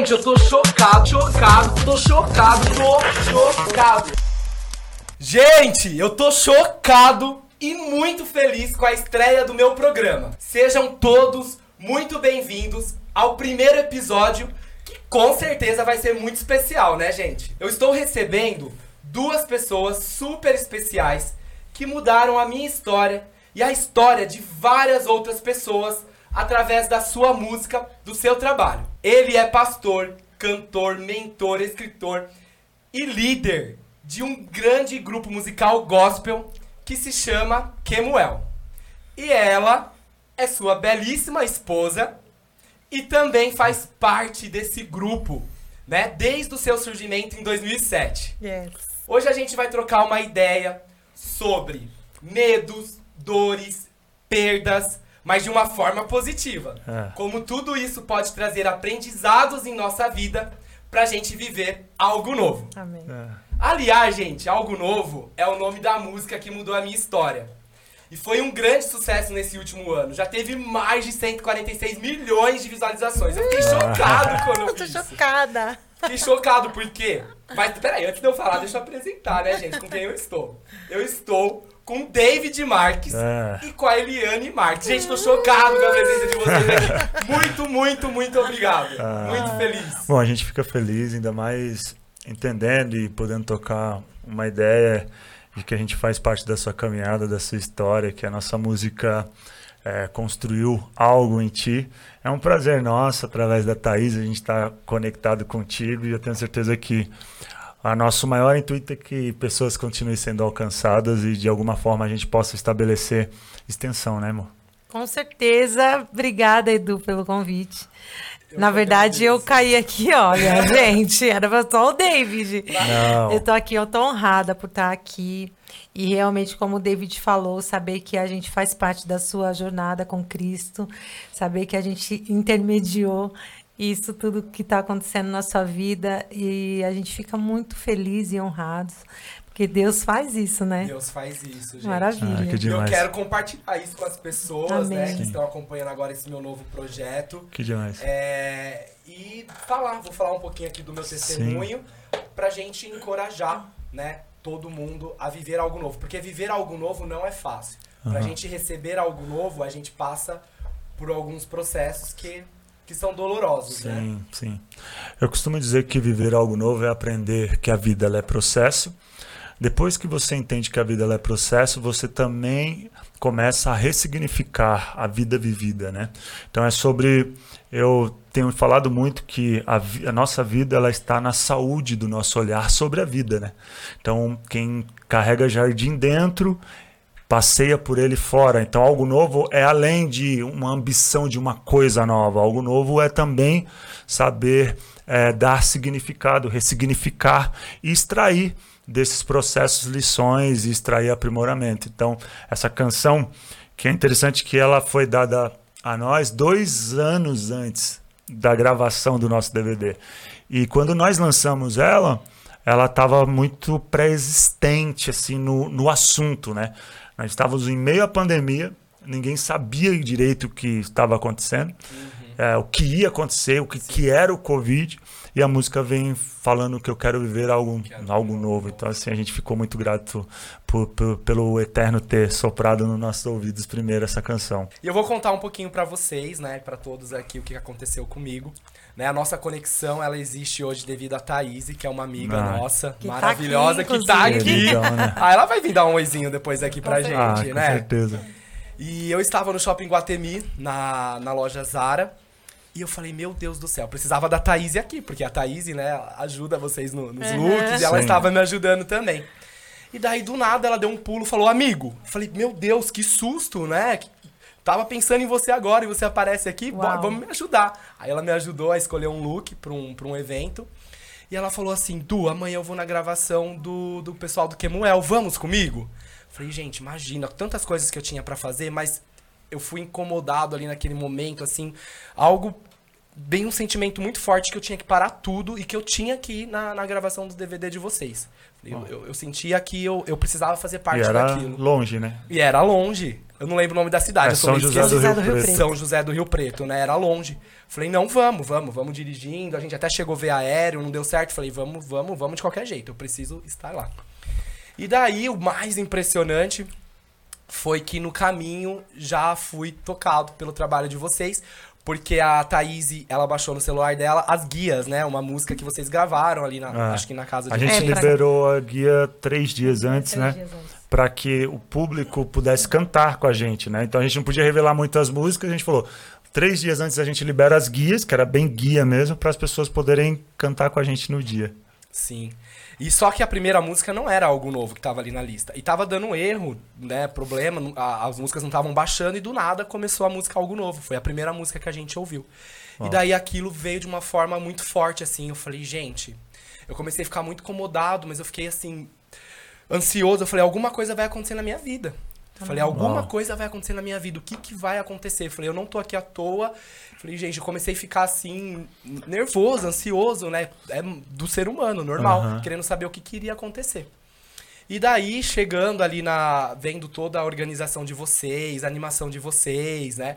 Gente, eu tô chocado, chocado, tô chocado, tô chocado. Gente, eu tô chocado e muito feliz com a estreia do meu programa. Sejam todos muito bem-vindos ao primeiro episódio, que com certeza vai ser muito especial, né, gente? Eu estou recebendo duas pessoas super especiais que mudaram a minha história e a história de várias outras pessoas através da sua música, do seu trabalho. Ele é pastor, cantor, mentor, escritor e líder de um grande grupo musical gospel que se chama Kemuel. E ela é sua belíssima esposa e também faz parte desse grupo, né, desde o seu surgimento em 2007. Yes. Hoje a gente vai trocar uma ideia sobre medos, dores, perdas, mas de uma forma positiva. É. Como tudo isso pode trazer aprendizados em nossa vida pra gente viver algo novo. Amém. É. Aliás, gente, Algo Novo é o nome da música que mudou a minha história. E foi um grande sucesso nesse último ano. Já teve mais de 146 milhões de visualizações. Eu fiquei chocado quando eu Eu tô vi isso. chocada. Fiquei chocado, por quê? Mas peraí, antes de eu falar, deixa eu apresentar, né, gente, com quem eu estou. Eu estou com David Marques É. e com a Eliane Marques. Gente, tô chocado com a presença de vocês aqui. Muito, muito, muito obrigado. Ah. Muito feliz. Bom, a gente fica feliz, ainda mais entendendo e podendo tocar uma ideia de que a gente faz parte da sua caminhada, da sua história, que a nossa música é, construiu algo em ti. É um prazer nosso, através da Thaís, a gente estar conectado contigo e eu tenho certeza que a nosso maior intuito é que pessoas continuem sendo alcançadas e de alguma forma a gente possa estabelecer extensão, né, amor? Com certeza. Obrigada, Edu, pelo convite. Eu Na verdade, eu caí aqui, olha, gente, era só o David. Não. Eu tô aqui, eu tô honrada por estar aqui. E realmente, como o David falou, saber que a gente faz parte da sua jornada com Cristo, saber que a gente intermediou isso tudo que está acontecendo na sua vida e a gente fica muito feliz e honrados, porque Deus faz isso, né? Deus faz isso, gente. Maravilha. Ah, que E eu demais. quero compartilhar isso com as pessoas, né, Amém. que Sim. estão acompanhando agora esse meu novo projeto. Que demais. É, e falar, vou falar um pouquinho aqui do meu testemunho pra gente encorajar, né, todo mundo a viver algo novo, porque viver algo novo não é fácil. Pra Aham. gente receber algo novo, a gente passa por alguns processos que que são dolorosos, né? Sim, sim. Eu costumo dizer que viver algo novo é aprender que a vida é processo. Depois que você entende que a vida é processo, você também começa a ressignificar a vida vivida, né? Então é sobre eu tenho falado muito que a, a nossa vida ela está na saúde do nosso olhar sobre a vida, né? Então quem carrega jardim dentro passeia por ele fora. Então, algo novo é além de uma ambição de uma coisa nova. Algo novo é também saber eh, dar significado, ressignificar e extrair desses processos lições e extrair aprimoramento. Então, essa canção, que é interessante que ela foi dada a nós dois anos antes da gravação do nosso DVD. E quando nós lançamos ela, ela estava muito pré-existente assim no, no assunto, né? Estávamos em meio à pandemia, ninguém sabia direito o que estava acontecendo, é, o que ia acontecer, o que, que era o Covid, e a música vem falando que eu quero viver algo, Quero algo novo. Então, assim, a gente ficou muito grato por- por- pelo Eterno ter soprado nos nossos ouvidos primeiro essa canção. E eu vou contar um pouquinho pra vocês, né, Pra todos aqui o que aconteceu comigo. Né, a nossa conexão, ela existe hoje devido a Thaís, que é uma amiga Ah. nossa, Que tá maravilhosa, aqui, que tá aqui. né? Ah, ela vai vir dar um oizinho depois aqui pra gente, ah, com né? certeza. E eu estava no Shopping Guatemi, na, na loja Zara, e eu falei, meu Deus do céu, precisava da Thaís aqui, porque a Thaís, né, ajuda vocês no- nos Uhum. looks, e ela Sim. estava me ajudando também. E daí, do nada, ela deu um pulo, falou, amigo. Eu falei, meu Deus, que susto, né? Tava pensando em você agora e você aparece aqui, Uau. vamos me ajudar. Aí ela me ajudou a escolher um look pra um, pra um evento. E ela falou assim, Du, amanhã eu vou na gravação do, do pessoal do Kemuel, vamos comigo? Falei, gente, imagina, tantas coisas que eu tinha pra fazer, mas eu fui incomodado ali naquele momento, assim, algo bem um sentimento muito forte que eu tinha que parar tudo e que eu tinha que ir na, na gravação do DVD de vocês. Eu, eu, eu sentia que eu, eu precisava fazer parte e era daquilo. longe, né? E era longe. Eu não lembro o nome da cidade. É São meio José do. Rio José do Rio Preto. Preto. São José do Rio Preto, né? Era longe. Falei, não, vamos, vamos, vamos dirigindo. A gente até chegou a ver aéreo, não deu certo. Falei, vamos, vamos, vamos de qualquer jeito. Eu preciso estar lá. E daí, o mais impressionante foi que no caminho já fui tocado pelo trabalho de vocês. Porque a Thaís, ela baixou no celular dela as guias, né? Uma música que vocês gravaram ali, na, Ah. acho que na casa de A gente É, pra- liberou a guia três dias antes, Três né? dias antes. Para que o público pudesse cantar com a gente, né? Então a gente não podia revelar muitas músicas, a gente falou. Três dias antes a gente libera as guias, que era bem guia mesmo, para as pessoas poderem cantar com a gente no dia. Sim. E só que a primeira música não era algo novo que tava ali na lista. E tava dando um erro, né? Problema, a- as músicas não estavam baixando e do nada começou a música algo novo. Foi a primeira música que a gente ouviu. E daí aquilo veio de uma forma muito forte, assim. Eu falei, gente. Eu comecei a ficar muito incomodado, mas eu fiquei assim. Ansioso. Eu falei, alguma coisa vai acontecer na minha vida. Falei, alguma Uau. coisa vai acontecer na minha vida. O que, que vai acontecer? Falei, eu não tô aqui à toa. Falei, gente, eu comecei a ficar assim, nervoso, ansioso, né? É do ser humano, normal, Aham. querendo saber o que, que iria acontecer. E daí, chegando ali na. vendo toda a organização de vocês, a animação de vocês, né?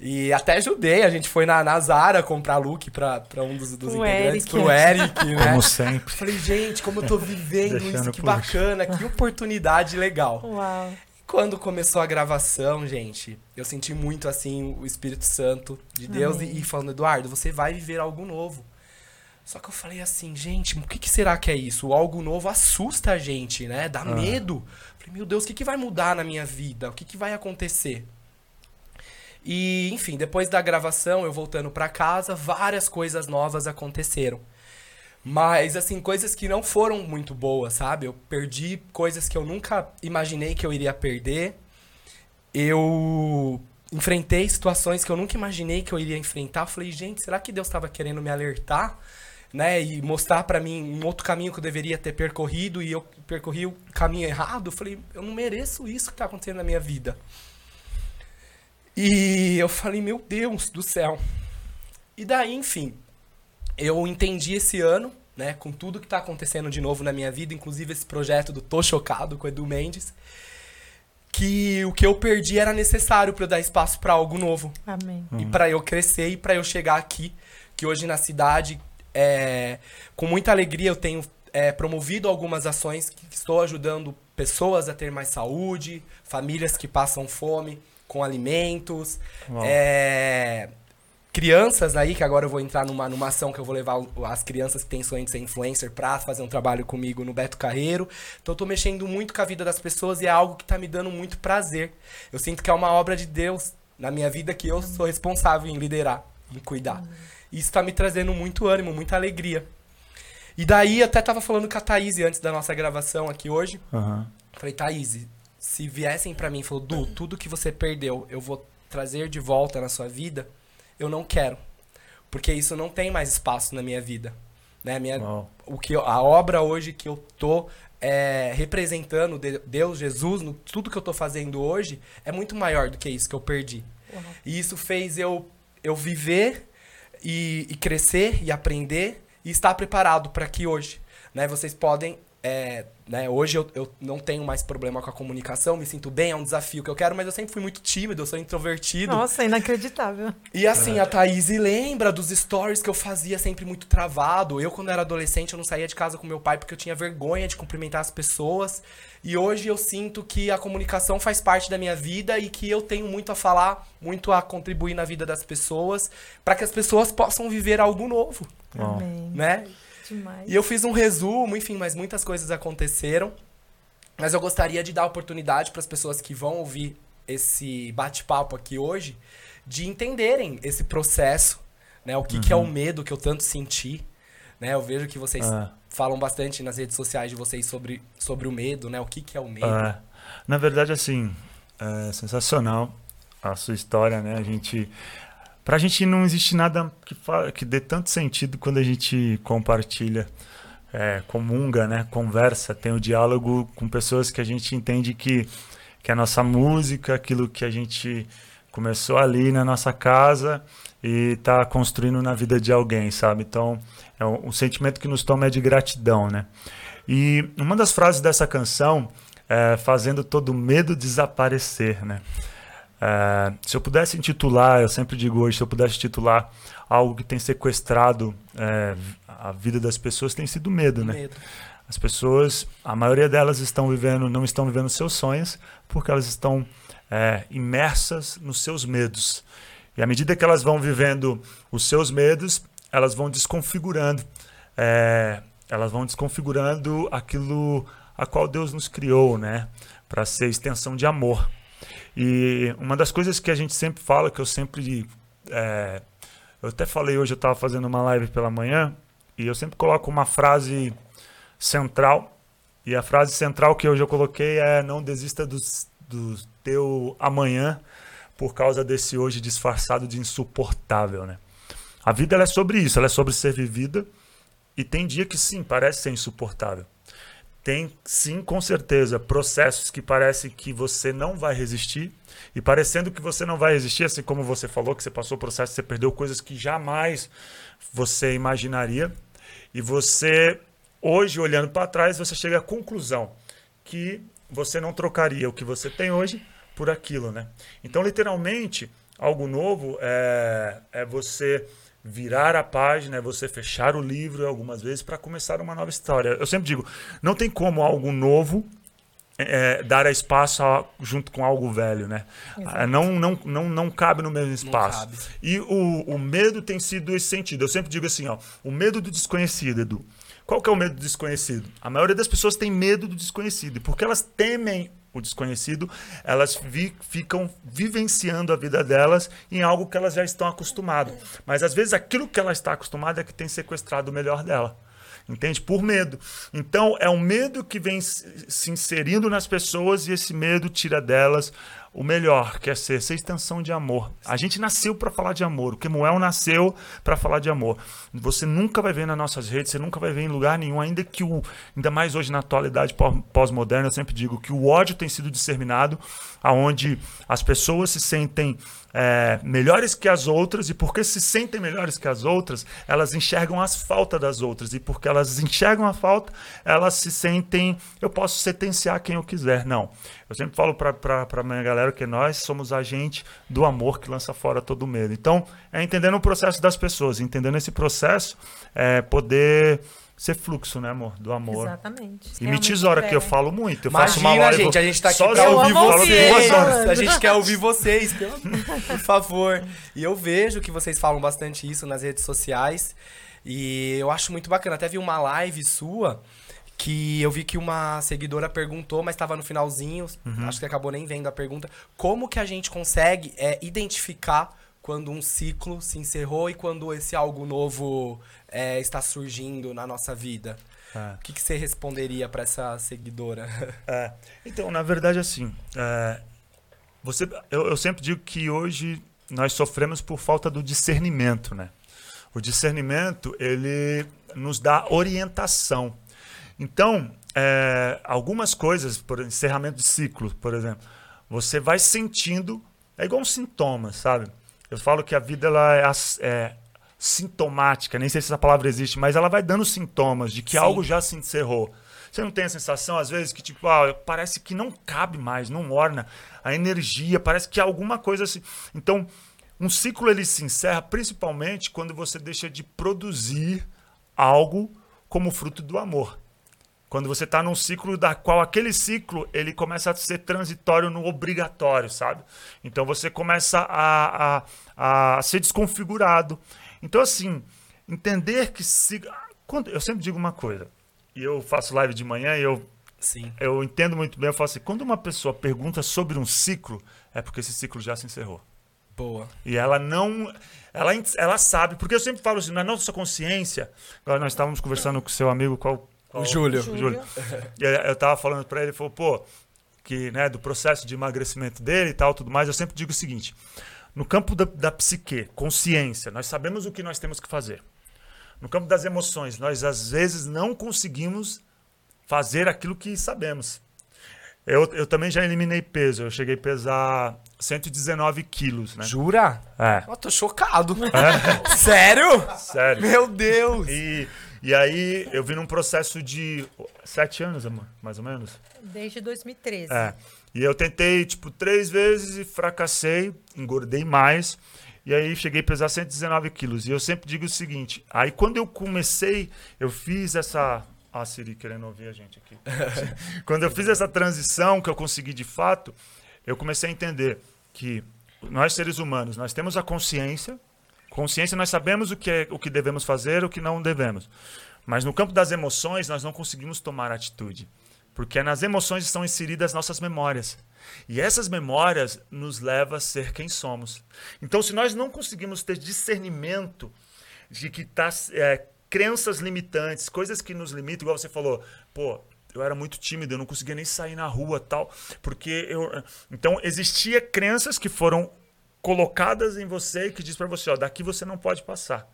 E até ajudei, a gente foi na, na Zara comprar look pra, pra um dos, dos Pro integrantes, Eric. pro Eric, né? Como sempre. Falei, gente, como eu tô vivendo Deixando isso, que bacana, que oportunidade legal. Uau. Quando começou a gravação, gente, eu senti muito assim o Espírito Santo de Deus e, Amém. e falando, Eduardo, você vai viver algo novo. Só que eu falei assim, gente, o que, que será que é isso? O algo novo assusta a gente, né? Dá medo. Falei, meu Deus, o que, que vai mudar na minha vida? O que, que vai acontecer? E, enfim, depois da gravação, eu voltando pra casa, várias coisas novas aconteceram. Mas, assim, coisas que não foram muito boas, sabe? Eu perdi coisas que eu nunca imaginei que eu iria perder. Eu enfrentei situações que eu nunca imaginei que eu iria enfrentar. Eu falei, gente, será que Deus estava querendo me alertar? Né, e mostrar pra mim um outro caminho que eu deveria ter percorrido e eu percorri o caminho errado. Eu falei, eu não mereço isso que tá acontecendo na minha vida. E eu falei, meu Deus do céu. E daí, enfim, eu entendi esse ano, né, com tudo que tá acontecendo de novo na minha vida, inclusive esse projeto do Tô Chocado com o Edu Mendes, que o que eu perdi era necessário para eu dar espaço para algo novo. Amém. e para eu crescer e para eu chegar aqui, que hoje na cidade, é, com muita alegria, eu tenho é, promovido algumas ações que estou ajudando pessoas a ter mais saúde, famílias que passam fome com alimentos, é, crianças aí, que agora eu vou entrar numa, numa ação que eu vou levar as crianças que têm sonho de ser influencer pra fazer um trabalho comigo no Beto Carreiro. Então eu tô mexendo muito com a vida das pessoas e é algo que tá me dando muito prazer. Eu sinto que é uma obra de Deus na minha vida que eu sou responsável em liderar, em cuidar. E isso tá me trazendo muito ânimo, muita alegria. E daí até tava falando com a Thaís antes da nossa gravação aqui hoje. Aham. Falei, Thaís, se viessem pra mim e falou, Du, tudo que você perdeu, eu vou trazer de volta na sua vida, eu não quero. Porque isso não tem mais espaço na minha vida. Né? Minha, Uau. o que eu- a obra hoje que eu tô é, representando de- Deus, Jesus, no, tudo que eu tô fazendo hoje, é muito maior do que isso que eu perdi. Uau. E isso fez eu, eu viver e, e crescer e aprender e estar preparado para que hoje, né, vocês podem, é, né, hoje eu, eu não tenho mais problema com a comunicação, me sinto bem, é um desafio que eu quero, mas eu sempre fui muito tímido, eu sou introvertido. Nossa, inacreditável. E assim, a Thaís lembra dos stories que eu fazia sempre muito travado. Eu, quando era adolescente, eu não saía de casa com meu pai porque eu tinha vergonha de cumprimentar as pessoas. E hoje eu sinto que a comunicação faz parte da minha vida e que eu tenho muito a falar, muito a contribuir na vida das pessoas, para que as pessoas possam viver algo novo. Amém. né? Demais. E eu fiz um resumo, enfim, mas muitas coisas aconteceram. Mas eu gostaria de dar oportunidade para as pessoas que vão ouvir esse bate-papo aqui hoje de entenderem esse processo, né? O que, que é o medo que eu tanto senti, né? Eu vejo que vocês Ah. falam bastante nas redes sociais de vocês sobre, sobre o medo, né? O que, que é o medo. É. Na verdade, assim, é sensacional a sua história, né? A gente. Pra gente não existe nada que, que dê tanto sentido quando a gente compartilha, é, comunga, né? Conversa, tem o diálogo com pessoas que a gente entende que, que a nossa música, aquilo que a gente começou ali na nossa casa e tá construindo na vida de alguém, sabe? Então, é um, um sentimento que nos toma é de gratidão, né? E uma das frases dessa canção é fazendo todo medo desaparecer, né? É, se eu pudesse intitular, eu sempre digo hoje, se eu pudesse titular algo que tem sequestrado é, a vida das pessoas, tem sido medo, né? Medo. As pessoas, a maioria delas estão vivendo, não estão vivendo seus sonhos, porque elas estão é, imersas nos seus medos. E à medida que elas vão vivendo os seus medos, elas vão desconfigurando, é, elas vão desconfigurando aquilo a qual Deus nos criou, né, para ser extensão de amor. E uma das coisas que a gente sempre fala, que eu sempre. É, eu até falei hoje, eu estava fazendo uma live pela manhã, e eu sempre coloco uma frase central. E a frase central que hoje eu coloquei é: Não desista do, do teu amanhã por causa desse hoje disfarçado de insuportável. Né? A vida é sobre isso, ela é sobre ser vivida. E tem dia que sim, parece ser insuportável tem sim, com certeza, processos que parece que você não vai resistir. E parecendo que você não vai resistir, assim como você falou, que você passou o processo, você perdeu coisas que jamais você imaginaria. E você, hoje, olhando para trás, você chega à conclusão que você não trocaria o que você tem hoje por aquilo, né? Então, literalmente, algo novo é, é você virar a página, é você fechar o livro algumas vezes para começar uma nova história. Eu sempre digo, não tem como algo novo é, dar espaço a, junto com algo velho, né? Não, não, não, não cabe no mesmo espaço. E o, o medo tem sido esse sentido. Eu sempre digo assim, ó, o medo do desconhecido, Edu. Qual que é o medo do desconhecido? A maioria das pessoas tem medo do desconhecido, porque elas temem o desconhecido, elas vi, ficam vivenciando a vida delas em algo que elas já estão acostumadas. Mas às vezes aquilo que ela está acostumada é que tem sequestrado o melhor dela. Entende? Por medo. Então é um medo que vem se inserindo nas pessoas e esse medo tira delas o melhor, que é ser, ser extensão de amor. A gente nasceu para falar de amor. O Kemuel nasceu para falar de amor. Você nunca vai ver nas nossas redes, você nunca vai ver em lugar nenhum, ainda que o, ainda mais hoje na atualidade pós-moderna, eu sempre digo que o ódio tem sido disseminado, aonde as pessoas se sentem é, melhores que as outras, e porque se sentem melhores que as outras, elas enxergam as faltas das outras, e porque elas enxergam a falta, elas se sentem, eu posso sentenciar quem eu quiser. Não. Eu sempre falo para a minha galera que nós somos agente do amor que lança fora todo medo. Então, é entendendo o processo das pessoas, entendendo esse processo, é poder ser fluxo, né, amor? Do amor. Exatamente. E me tesoura, que eu falo muito. Eu Imagina, faço uma hora. gente, a gente tá aqui pra ouvir vocês. A gente quer ouvir vocês, por favor. E eu vejo que vocês falam bastante isso nas redes sociais. E eu acho muito bacana. Até vi uma live sua que eu vi que uma seguidora perguntou, mas estava no finalzinho, uhum. acho que acabou nem vendo a pergunta. Como que a gente consegue é, identificar quando um ciclo se encerrou e quando esse algo novo é, está surgindo na nossa vida. É. O que, que você responderia para essa seguidora? É, então, na verdade, assim, é, você, eu, eu sempre digo que hoje nós sofremos por falta do discernimento, né? O discernimento ele nos dá orientação. Então, é, algumas coisas, por encerramento de ciclo, por exemplo, você vai sentindo, é igual um sintoma, sabe? Eu falo que a vida ela é, é sintomática, nem sei se essa palavra existe, mas ela vai dando sintomas de que Sim. algo já se encerrou. Você não tem a sensação, às vezes, que tipo, ah, parece que não cabe mais, não orna a energia, parece que alguma coisa assim. Então, um ciclo ele se encerra principalmente quando você deixa de produzir algo como fruto do amor. Quando você está num ciclo da qual aquele ciclo ele começa a ser transitório no obrigatório, sabe? Então você começa a, a, a ser desconfigurado. Então, assim, entender que se. Quando, eu sempre digo uma coisa, e eu faço live de manhã e eu. Sim. Eu entendo muito bem, eu falo assim, quando uma pessoa pergunta sobre um ciclo, é porque esse ciclo já se encerrou. Boa. E ela não. Ela, ela sabe, porque eu sempre falo assim, na nossa consciência. Agora nós estávamos conversando com o seu amigo, qual. Qual o Júlio. O Júlio. e eu estava falando para ele, ele falou, pô, que, né, do processo de emagrecimento dele e tal, tudo mais, eu sempre digo o seguinte: no campo da, da psique, consciência, nós sabemos o que nós temos que fazer. No campo das emoções, nós às vezes não conseguimos fazer aquilo que sabemos. Eu, eu também já eliminei peso. Eu cheguei a pesar 119 quilos, né? Jura? É. Eu tô chocado. Sério? Sério. Meu Deus. E, e aí eu vim num processo de sete anos, amor, mais ou menos. Desde 2013. É. E eu tentei, tipo, três vezes e fracassei, engordei mais. E aí cheguei a pesar 119 quilos. E eu sempre digo o seguinte: aí quando eu comecei, eu fiz essa. Ah, a Siri querendo ouvir a gente aqui. quando eu fiz essa transição que eu consegui de fato, eu comecei a entender que nós seres humanos, nós temos a consciência. Consciência, nós sabemos o que, é, o que devemos fazer, o que não devemos. Mas no campo das emoções, nós não conseguimos tomar atitude. Porque nas emoções estão inseridas nossas memórias. E essas memórias nos levam a ser quem somos. Então, se nós não conseguimos ter discernimento de que tá, é, crenças limitantes, coisas que nos limitam, igual você falou, pô, eu era muito tímido, eu não conseguia nem sair na rua tal, porque eu. Então, existia crenças que foram colocadas em você e que diz para você, ó, daqui você não pode passar.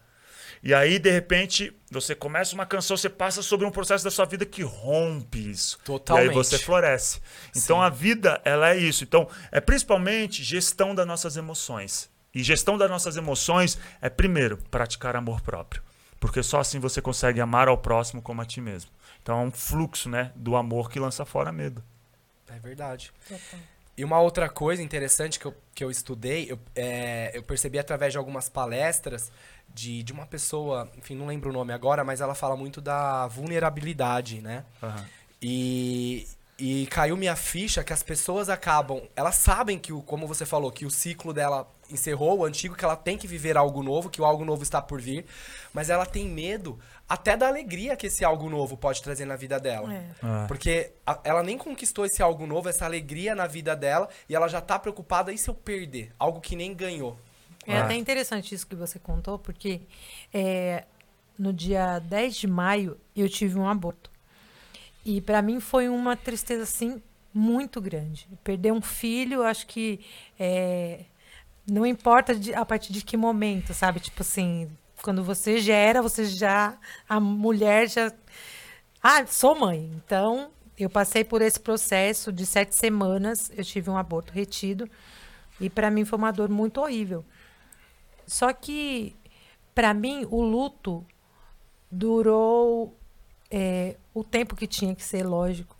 E aí, de repente, você começa uma canção, você passa sobre um processo da sua vida que rompe isso. Totalmente. E aí você floresce. Então Sim. a vida, ela é isso. Então, é principalmente gestão das nossas emoções. E gestão das nossas emoções é, primeiro, praticar amor próprio. Porque só assim você consegue amar ao próximo como a ti mesmo. Então é um fluxo né, do amor que lança fora medo. É verdade. E uma outra coisa interessante que eu, que eu estudei, eu, é, eu percebi através de algumas palestras de, de uma pessoa, enfim, não lembro o nome agora, mas ela fala muito da vulnerabilidade, né? Aham. E, e caiu minha ficha que as pessoas acabam. Elas sabem que, o, como você falou, que o ciclo dela encerrou, o antigo, que ela tem que viver algo novo, que o algo novo está por vir. Mas ela tem medo até da alegria que esse algo novo pode trazer na vida dela. É. Ah. Porque a- ela nem conquistou esse algo novo, essa alegria na vida dela, e ela já tá preocupada, e se eu perder? Algo que nem ganhou. É Ah. até interessante isso que você contou, porque é, no dia 10 de maio eu tive um aborto. E para mim foi uma tristeza assim muito grande. Perder um filho, acho que é, não importa de- a partir de que momento, sabe? Tipo assim, quando você gera, você já a mulher já ah, sou mãe. Então, eu passei por esse processo de sete semanas. Eu tive um aborto retido. E para mim foi uma dor muito horrível. Só que, para mim, o luto durou é, o tempo que tinha que ser, lógico.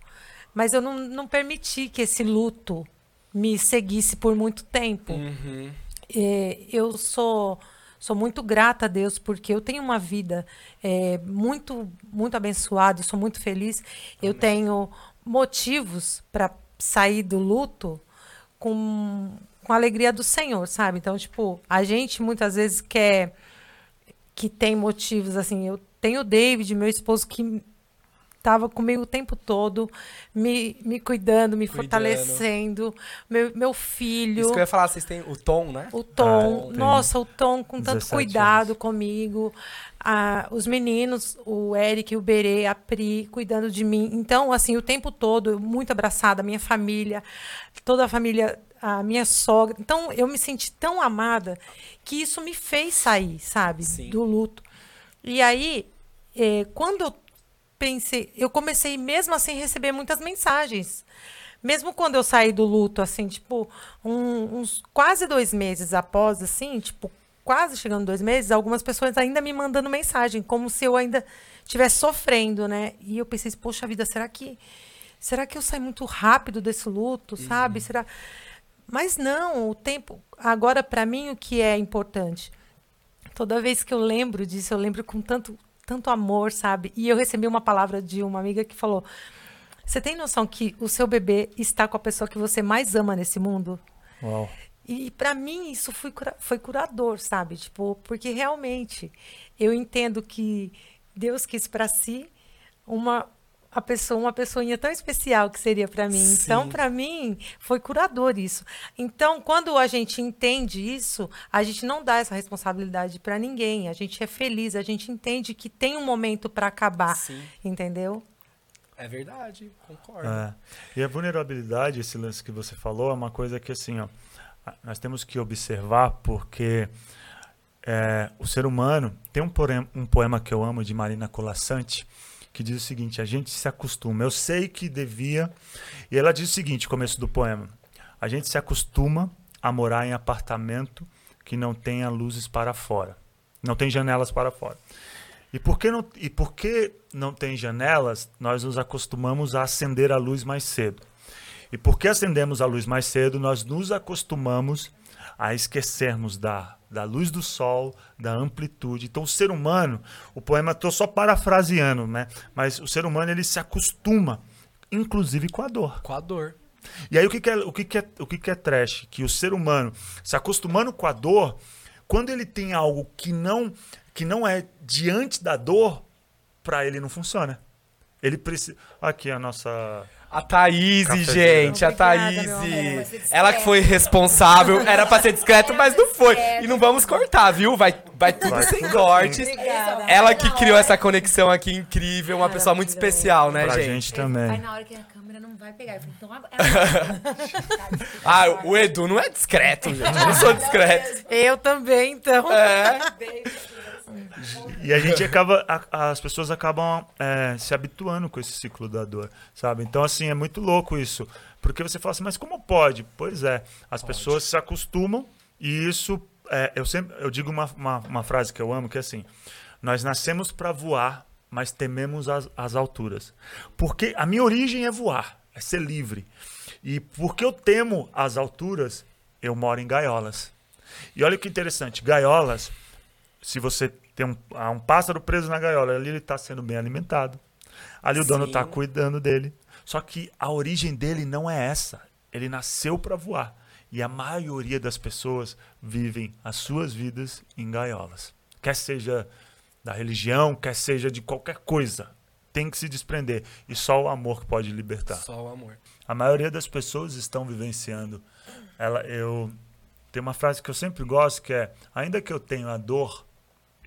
Mas eu não, não permiti que esse luto me seguisse por muito tempo. Uhum. É, eu sou sou muito grata a Deus porque eu tenho uma vida é, muito muito abençoada, sou muito feliz. Eu tenho motivos para sair do luto com com a alegria do Senhor, sabe? Então, tipo, a gente muitas vezes quer que tem motivos assim. Eu tenho o David, meu esposo, que estava comigo o tempo todo, me, me cuidando, me Cuidando. fortalecendo, meu, meu filho. Isso que eu ia falar, vocês têm o tom, né? O Tom, Ah, tem nossa, o Tom com tanto 17 cuidado anos. comigo. Ah, os meninos, o Eric, o Berê, a Pri, cuidando de mim. Então, assim, o tempo todo, eu muito abraçada, a minha família, toda a família, a minha sogra. Então, eu me senti tão amada que isso me fez sair, sabe, Sim. do luto. E aí, eh, quando eu pensei, eu comecei mesmo assim a receber muitas mensagens. Mesmo quando eu saí do luto, assim, tipo, um- uns quase dois meses após, assim, tipo, quase chegando dois meses, algumas pessoas ainda me mandando mensagem, como se eu ainda estivesse sofrendo, né? E eu pensei, poxa vida, será que. Será que eu saí muito rápido desse luto, sabe? Será. Mas não, o tempo. Agora, para mim, o que é importante? Toda vez que eu lembro disso, eu lembro com tanto, tanto amor, sabe? E eu recebi uma palavra de uma amiga que falou: Você tem noção que o seu bebê está com a pessoa que você mais ama nesse mundo? Uau. E para mim isso foi, cura- foi curador, sabe? Tipo, porque realmente eu entendo que Deus quis para si uma a pessoa, uma pessoinha tão especial que seria para mim. Sim. Então, para mim, foi curador isso. Então, quando a gente entende isso, a gente não dá essa responsabilidade para ninguém. A gente é feliz, a gente entende que tem um momento para acabar, Sim. entendeu? É verdade, concordo. É. E a vulnerabilidade, esse lance que você falou, é uma coisa que assim, ó, nós temos que observar porque é, o ser humano tem um, porem- um poema que eu amo de Marina Colassante que diz o seguinte: a gente se acostuma. Eu sei que devia. E ela diz o seguinte, começo do poema: a gente se acostuma a morar em apartamento que não tenha luzes para fora, não tem janelas para fora. E por que não, e por que não tem janelas, nós nos acostumamos a acender a luz mais cedo. E porque acendemos a luz mais cedo, nós nos acostumamos a esquecermos da, da luz do sol, da amplitude. Então, o ser humano, o poema estou só parafraseando, né? Mas o ser humano ele se acostuma, inclusive com a dor. Com a dor. E aí o que, que é, o que, que é, o que, que é trash? Que o ser humano se acostumando com a dor, quando ele tem algo que não que não é diante da dor, para ele não funciona. Ele precisa. Aqui a nossa a Thaís, gente, a Thaís. Ela que foi responsável. Era pra ser discreto, mas não foi. E não vamos cortar, viu? Vai, vai tudo Vai sem tudo cortes. Obrigada. Ela que criou essa conexão aqui incrível, uma pessoa muito especial, né, pra gente? gente Vai também. na hora que a câmera não vai pegar. Eu falei, então agora. Ah, o Edu não é discreto, gente. Eu não sou discreto. Eu também, então. É. E a gente acaba, a- as pessoas acabam é, se habituando com esse ciclo da dor, sabe? Então, assim, é muito louco isso. Porque você fala assim, mas como pode? Pois é, as pessoas se acostumam e isso, é, eu sempre, eu digo uma, uma, uma frase que eu amo, que é assim, nós nascemos para voar, mas tememos as, as alturas. Porque a minha origem é voar, é ser livre. E porque eu temo as alturas, eu moro em gaiolas. E olha que interessante, gaiolas se você tem um, um pássaro preso na gaiola, ali ele está sendo bem alimentado. Ali o dono Sim. está cuidando dele. Só que a origem dele não é essa. Ele nasceu para voar. E a maioria das pessoas vivem as suas vidas em gaiolas. Quer seja da religião, quer seja de qualquer coisa. Tem que se desprender. E só o amor pode libertar. Só o amor. A maioria das pessoas estão vivenciando. Ela, eu tem uma frase que eu sempre gosto que é: ainda que eu tenha a dor,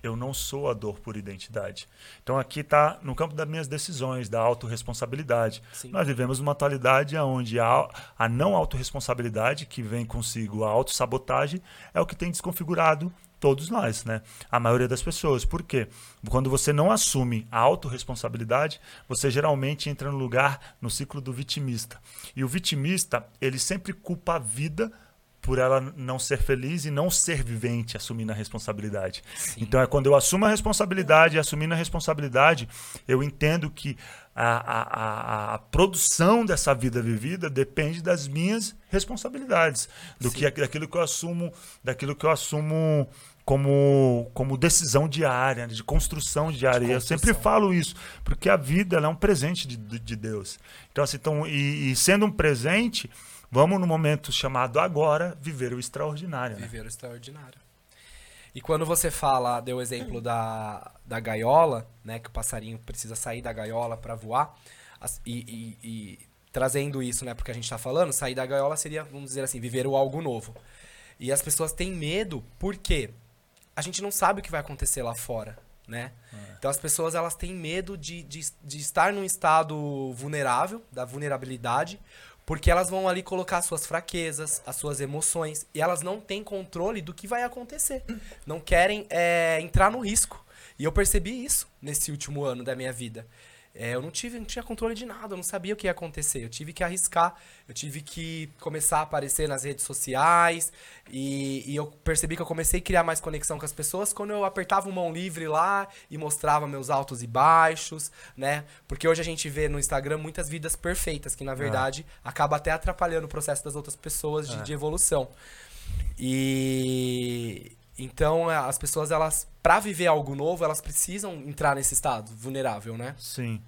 eu não sou a dor por identidade. Então aqui está no campo das minhas decisões, da autorresponsabilidade. Sim. Nós vivemos uma atualidade onde a, a não autorresponsabilidade, que vem consigo a autossabotagem, é o que tem desconfigurado todos nós, né? A maioria das pessoas. Por quê? Quando você não assume a autorresponsabilidade, você geralmente entra no lugar, no ciclo do vitimista. E o vitimista, ele sempre culpa a vida por ela não ser feliz e não ser vivente, assumindo a responsabilidade. Então é quando eu assumo a responsabilidade, e assumindo a responsabilidade, eu entendo que a, a, a, a produção dessa vida vivida depende das minhas responsabilidades, do que daquilo que eu assumo, daquilo que eu assumo como, como decisão diária, de construção diária. E Eu sempre construção. falo isso, porque a vida é um presente de, de Deus. Então, assim, então, e, e sendo um presente, vamos no momento chamado agora viver o extraordinário. Né? Viver o extraordinário. E quando você fala, deu o exemplo da, da gaiola, né? Que o passarinho precisa sair da gaiola para voar. e, e- e trazendo isso, né? Porque a gente tá falando, sair da gaiola seria, vamos dizer assim, viver o algo novo. E as pessoas têm medo porque a gente não sabe o que vai acontecer lá fora, né? Então as pessoas elas têm medo de, de, de estar num estado vulnerável, da vulnerabilidade, porque elas vão ali colocar as suas fraquezas, as suas emoções, e elas não têm controle do que vai acontecer. Não querem é, entrar no risco. E eu percebi isso nesse último ano da minha vida. É, eu não tive, não tinha controle de nada, eu não sabia o que ia acontecer. Eu tive que arriscar, eu tive que começar a aparecer nas redes sociais e, e eu percebi que eu comecei a criar mais conexão com as pessoas quando eu apertava o mão livre lá e mostrava meus altos e baixos, né? Porque hoje a gente vê no Instagram muitas vidas perfeitas que na verdade acaba até atrapalhando o processo das outras pessoas de, É. de evolução. E então as pessoas elas para viver algo novo elas precisam entrar nesse estado vulnerável, né? Sim.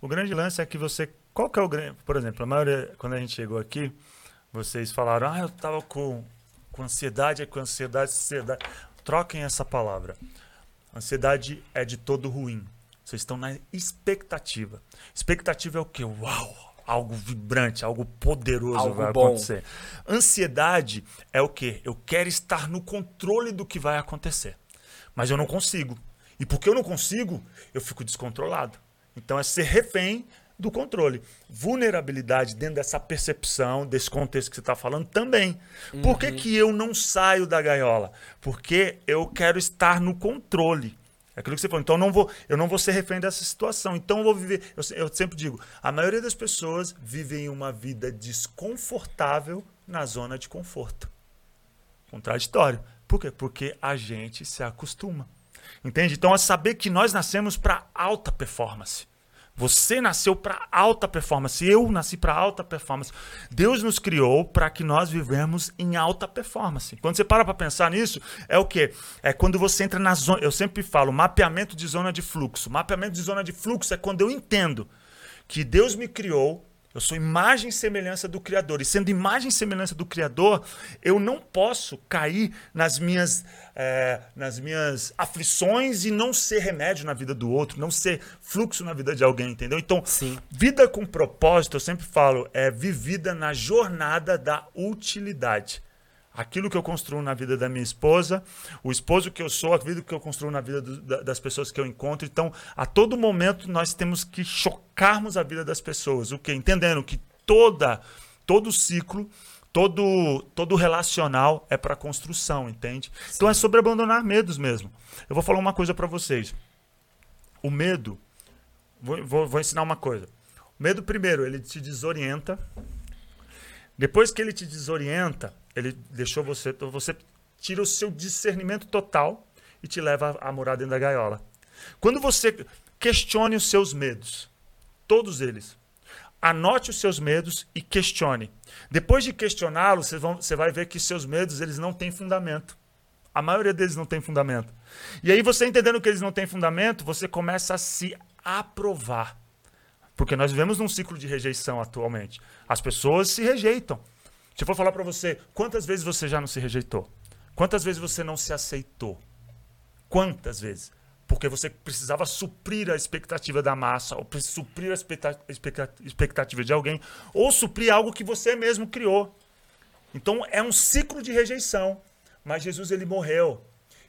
O grande lance é que você. Qual que é o grande. Por exemplo, a maioria. Quando a gente chegou aqui, vocês falaram, ah, eu tava com, com ansiedade, é com ansiedade, ansiedade. Troquem essa palavra. Ansiedade é de todo ruim. Vocês estão na expectativa. Expectativa é o quê? Uau! Algo vibrante, algo poderoso Algo vai bom. acontecer. Ansiedade é o quê? Eu quero estar no controle do que vai acontecer. Mas eu não consigo. E porque eu não consigo, eu fico descontrolado. Então é ser refém do controle. Vulnerabilidade dentro dessa percepção, desse contexto que você está falando também. Por Uhum. que, que eu não saio da gaiola? Porque eu quero estar no controle. É aquilo que você falou. Então eu não vou, eu não vou ser refém dessa situação. Então eu vou viver. Eu, eu sempre digo, a maioria das pessoas vivem uma vida desconfortável na zona de conforto. Contraditório. Por quê? Porque a gente se acostuma. Entende? Então é saber que nós nascemos para alta performance. Você nasceu para alta performance. Eu nasci para alta performance. Deus nos criou para que nós vivemos em alta performance. Quando você para para pensar nisso, é o quê? É quando você entra na zona. Eu sempre falo mapeamento de zona de fluxo. Mapeamento de zona de fluxo é quando eu entendo que Deus me criou eu sou imagem e semelhança do Criador. E sendo imagem e semelhança do Criador, eu não posso cair nas minhas, é, nas minhas aflições e não ser remédio na vida do outro, não ser fluxo na vida de alguém, entendeu? Então, Sim. vida com propósito, eu sempre falo, é vivida na jornada da utilidade aquilo que eu construo na vida da minha esposa, o esposo que eu sou, a vida que eu construo na vida do, da, das pessoas que eu encontro. Então, a todo momento nós temos que chocarmos a vida das pessoas, o que entendendo que toda todo ciclo todo todo relacional é para construção, entende? Sim. Então é sobre abandonar medos mesmo. Eu vou falar uma coisa para vocês. O medo, vou, vou, vou ensinar uma coisa. O medo primeiro ele te desorienta. Depois que ele te desorienta, ele deixou você, você tira o seu discernimento total e te leva a morar dentro da gaiola. Quando você questione os seus medos, todos eles, anote os seus medos e questione. Depois de questioná-los, você, você vai ver que seus medos eles não têm fundamento. A maioria deles não tem fundamento. E aí você entendendo que eles não têm fundamento, você começa a se aprovar. Porque nós vivemos num ciclo de rejeição atualmente. As pessoas se rejeitam. Se eu for falar para você, quantas vezes você já não se rejeitou? Quantas vezes você não se aceitou? Quantas vezes? Porque você precisava suprir a expectativa da massa, ou suprir a expectativa de alguém, ou suprir algo que você mesmo criou. Então é um ciclo de rejeição. Mas Jesus ele morreu.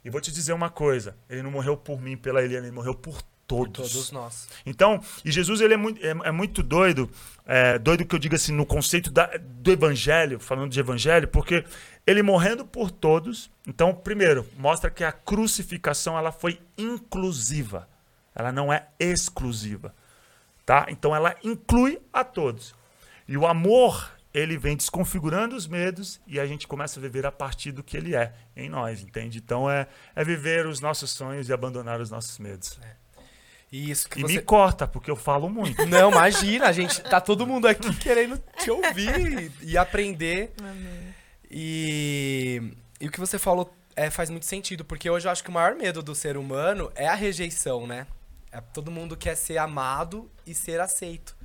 E vou te dizer uma coisa: ele não morreu por mim, pela Eliana, ele morreu por todos. Por todos nós. Então, e Jesus ele é muito, é, é muito doido, é, doido que eu diga assim, no conceito da, do evangelho, falando de evangelho, porque ele morrendo por todos, então, primeiro, mostra que a crucificação ela foi inclusiva, ela não é exclusiva, tá? Então, ela inclui a todos. E o amor, ele vem desconfigurando os medos e a gente começa a viver a partir do que ele é em nós, entende? Então, é, é viver os nossos sonhos e abandonar os nossos medos. É. Isso que e você... me corta, porque eu falo muito. Não, imagina, a gente tá todo mundo aqui querendo te ouvir e, e aprender. Amém. E, e o que você falou é, faz muito sentido, porque hoje eu acho que o maior medo do ser humano é a rejeição, né? É, todo mundo quer ser amado e ser aceito.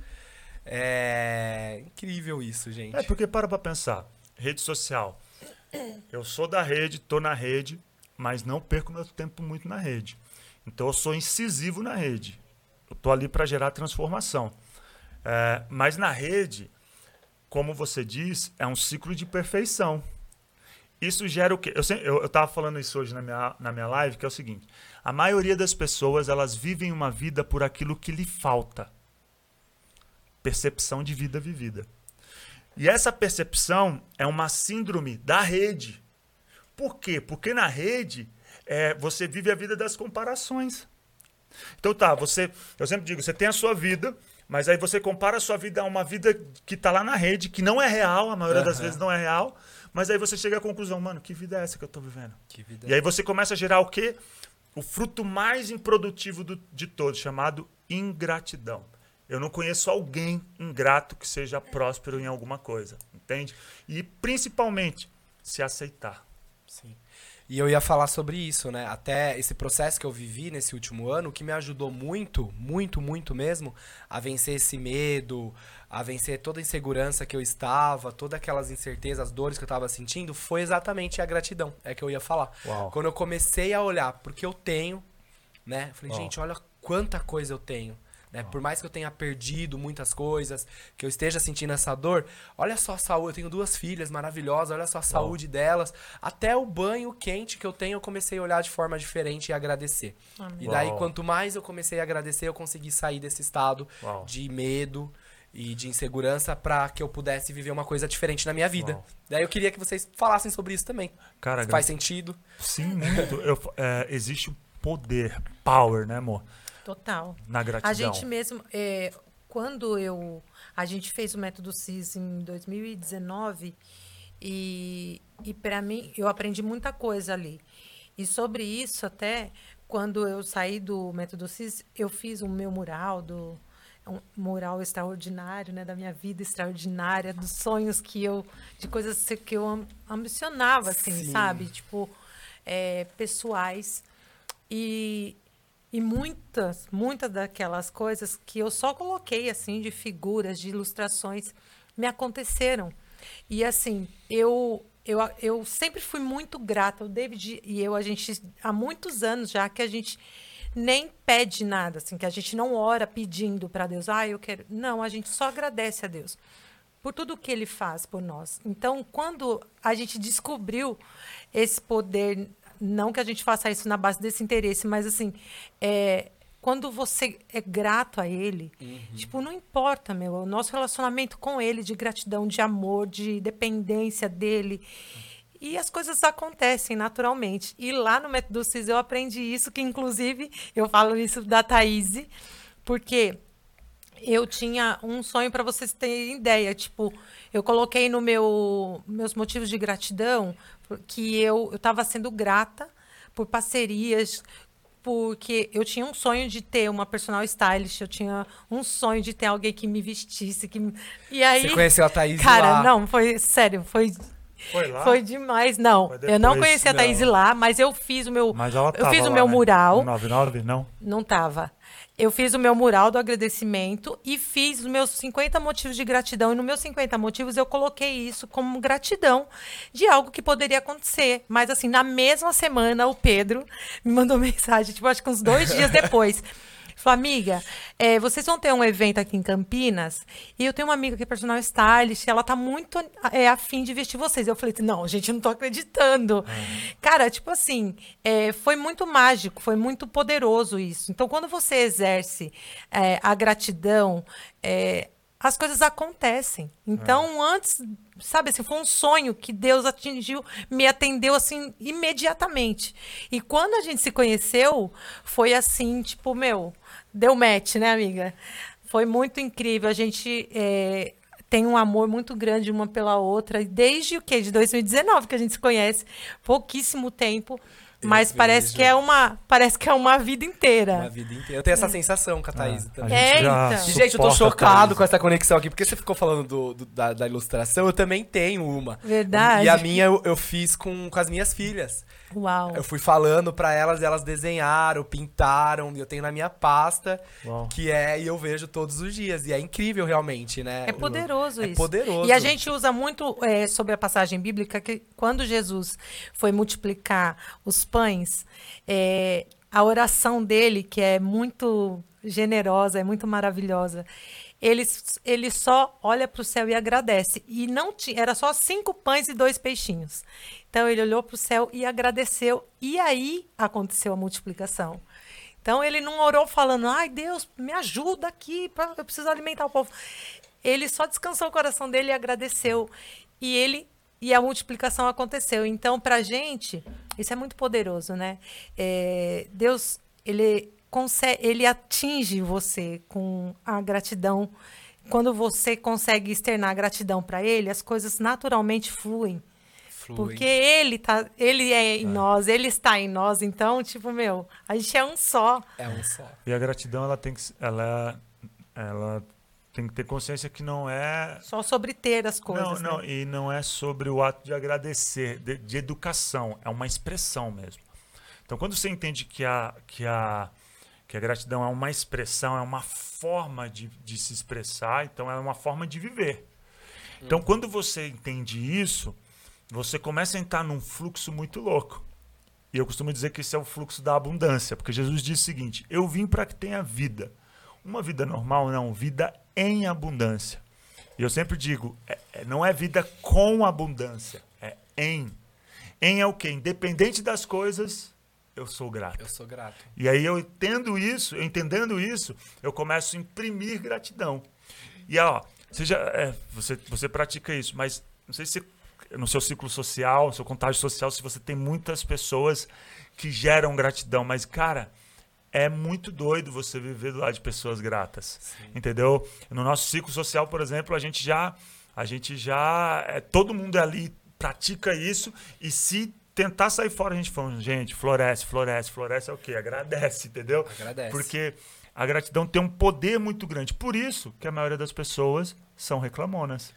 É incrível isso, gente. É porque para pra pensar. Rede social. Eu sou da rede, tô na rede, mas não perco meu tempo muito na rede. Então eu sou incisivo na rede. Eu estou ali para gerar transformação. É, mas na rede, como você diz, é um ciclo de perfeição. Isso gera o quê? Eu estava falando isso hoje na minha, na minha live, que é o seguinte. A maioria das pessoas, elas vivem uma vida por aquilo que lhe falta. Percepção de vida vivida. E essa percepção é uma síndrome da rede. Por quê? Porque na rede é, você vive a vida das comparações. Então tá, você, eu sempre digo, você tem a sua vida, mas aí você compara a sua vida a uma vida que está lá na rede, que não é real, a maioria uhum. das vezes não é real, mas aí você chega à conclusão, mano, que vida é essa que eu estou vivendo? e é aí você começa a gerar o quê? O fruto mais improdutivo do, de todos, chamado ingratidão. Eu não conheço alguém ingrato que seja próspero em alguma coisa, entende? E principalmente se aceitar. Sim. E eu ia falar sobre isso, né? Até esse processo que eu vivi nesse último ano, que me ajudou muito, muito, muito mesmo, a vencer esse medo, a vencer toda a insegurança que eu estava, todas aquelas incertezas, dores que eu estava sentindo, foi exatamente a gratidão. É que eu ia falar. Uau. Quando eu comecei a olhar porque eu tenho, né? Falei, Uau. gente, olha quanta coisa eu tenho. Né? Por mais que eu tenha perdido muitas coisas, que eu esteja sentindo essa dor, olha só a saúde. Eu tenho duas filhas maravilhosas, olha só a saúde delas. Até o banho quente que eu tenho, eu comecei a olhar de forma diferente e agradecer. Amém. E daí, quanto mais eu comecei a agradecer, eu consegui sair desse estado Uau. de medo e de insegurança para que eu pudesse viver uma coisa diferente na minha vida. Uau. Daí eu queria que vocês falassem sobre isso também. Cara, Faz sentido? Sim, muito. Eu, é, existe poder, power, né, amor? Total. Na gratidão. A gente mesmo, é, quando eu, a gente fez o método CIS em 2019 e, e para mim eu aprendi muita coisa ali. E sobre isso até quando eu saí do método CIS, eu fiz o meu mural do um mural extraordinário, né, da minha vida extraordinária, dos sonhos que eu, de coisas que eu am- ambicionava, assim, Sim. sabe, tipo é, pessoais e e muitas, muitas daquelas coisas que eu só coloquei assim de figuras, de ilustrações, me aconteceram. E assim, eu eu, eu sempre fui muito grata. O David e eu, a gente há muitos anos já que a gente nem pede nada, assim, que a gente não ora pedindo para Deus, ah, eu quero. Não, a gente só agradece a Deus por tudo que ele faz por nós. Então, quando a gente descobriu esse poder, não que a gente faça isso na base desse interesse, mas assim, é, quando você é grato a ele, tipo, não importa, meu, o nosso relacionamento com ele, de gratidão, de amor, de dependência dele. E as coisas acontecem naturalmente. E lá no Método CIS eu aprendi isso, que inclusive eu falo isso da Thaís, porque eu tinha um sonho para vocês terem ideia. Tipo, eu coloquei no meu meus motivos de gratidão que eu estava sendo grata por parcerias, porque eu tinha um sonho de ter uma personal stylist, eu tinha um sonho de ter alguém que me vestisse, que me- e aí Você conheceu a Thaís Cara, lá? não, foi sério, foi Foi lá? foi demais. Não, Foi eu não depois, conheci a não. Thaís lá, mas eu fiz o meu Mas ela eu fiz o lá, meu né? mural. 99, não? Não tava. Eu fiz o meu mural do agradecimento e fiz os meus 50 motivos de gratidão. E nos meus 50 motivos eu coloquei isso como gratidão de algo que poderia acontecer. Mas assim, na mesma semana, o Pedro me mandou mensagem, tipo, acho que uns dois dias depois. Falou, amiga, é, vocês vão ter um evento aqui em Campinas e eu tenho uma amiga que é personal stylist e ela tá muito é, afim de vestir vocês. Eu falei, não, gente, não tô acreditando. Cara, tipo assim, é, foi muito mágico, foi muito poderoso isso. Então, quando você exerce é, a gratidão, é, as coisas acontecem. Então, antes, sabe assim, foi um sonho que Deus atingiu, me atendeu assim imediatamente. E quando a gente se conheceu, foi assim, tipo, meu, deu match, né, amiga? Foi muito incrível. A gente é, tem um amor muito grande uma pela outra, desde o quê? De 2019 que a gente se conhece, pouquíssimo tempo. Mas parece vejo. que é uma parece que é uma vida inteira. Uma vida inteira. Eu tenho essa sensação com a Thaís A também. É, então. E, gente, eu tô chocado com essa conexão aqui, porque você ficou falando do, do- da, da ilustração, eu também tenho uma. Verdade. E a minha eu, eu fiz com, com as minhas filhas. Uau. Eu fui falando pra elas, elas desenharam, pintaram, e eu tenho na minha pasta, Uau. que é, e eu vejo todos os dias. E é incrível realmente, né? É poderoso é isso. poderoso. E a gente usa muito é, sobre a passagem bíblica que quando Jesus foi multiplicar os pães, é, a oração dele, que é muito generosa, é muito maravilhosa, ele, ele só olha para o céu e agradece. E não tinha, era só cinco pães e dois peixinhos. Então ele olhou para o céu e agradeceu. E aí aconteceu a multiplicação. Então ele não orou falando, ai Deus, me ajuda aqui, pra- eu preciso alimentar o povo. Ele só descansou o coração dele e agradeceu. E ele e a multiplicação aconteceu. Então, pra gente, isso é muito poderoso, né? É, Deus, ele consegue, ele atinge você com a gratidão. Quando você consegue externar a gratidão para ele, as coisas naturalmente fluem. Flui. Porque ele tá, ele é em nós, ele está em nós, então, tipo, meu, a gente é um só. É um só. E a gratidão, ela tem que, ela, ela tem que ter consciência que não é Só sobre ter as coisas. não, não, né? e não é sobre o ato de agradecer, de, de educação, é uma expressão mesmo. Então, quando você entende que a, que a, que a gratidão é uma expressão, é uma forma de, de se expressar, então é uma forma de viver. Então, quando você entende isso, você começa a entrar num fluxo muito louco. E eu costumo dizer que esse é o fluxo da abundância, porque Jesus diz o seguinte: Eu vim para que tenha vida. Uma vida normal, não, vida em abundância. E eu sempre digo: é- é- não é vida com abundância, é em. Em é o quê? Independente das coisas, eu sou grato. Eu sou grato. E aí eu entendo isso, eu entendendo isso, eu começo a imprimir gratidão. E ó, você, já, é, você, você pratica isso, mas não sei se no seu ciclo social, no seu contágio social, se você tem muitas pessoas que geram gratidão. Mas, cara, é muito doido você viver do lado de pessoas gratas. Entendeu? No nosso ciclo social, por exemplo, a gente já. A gente já. É, todo mundo ali pratica isso e se tentar sair fora, a gente fala, gente, floresce, floresce, floresce é o quê? Agradece, entendeu? Agradece. Porque a gratidão tem um poder muito grande. Por isso que a maioria das pessoas são reclamonas.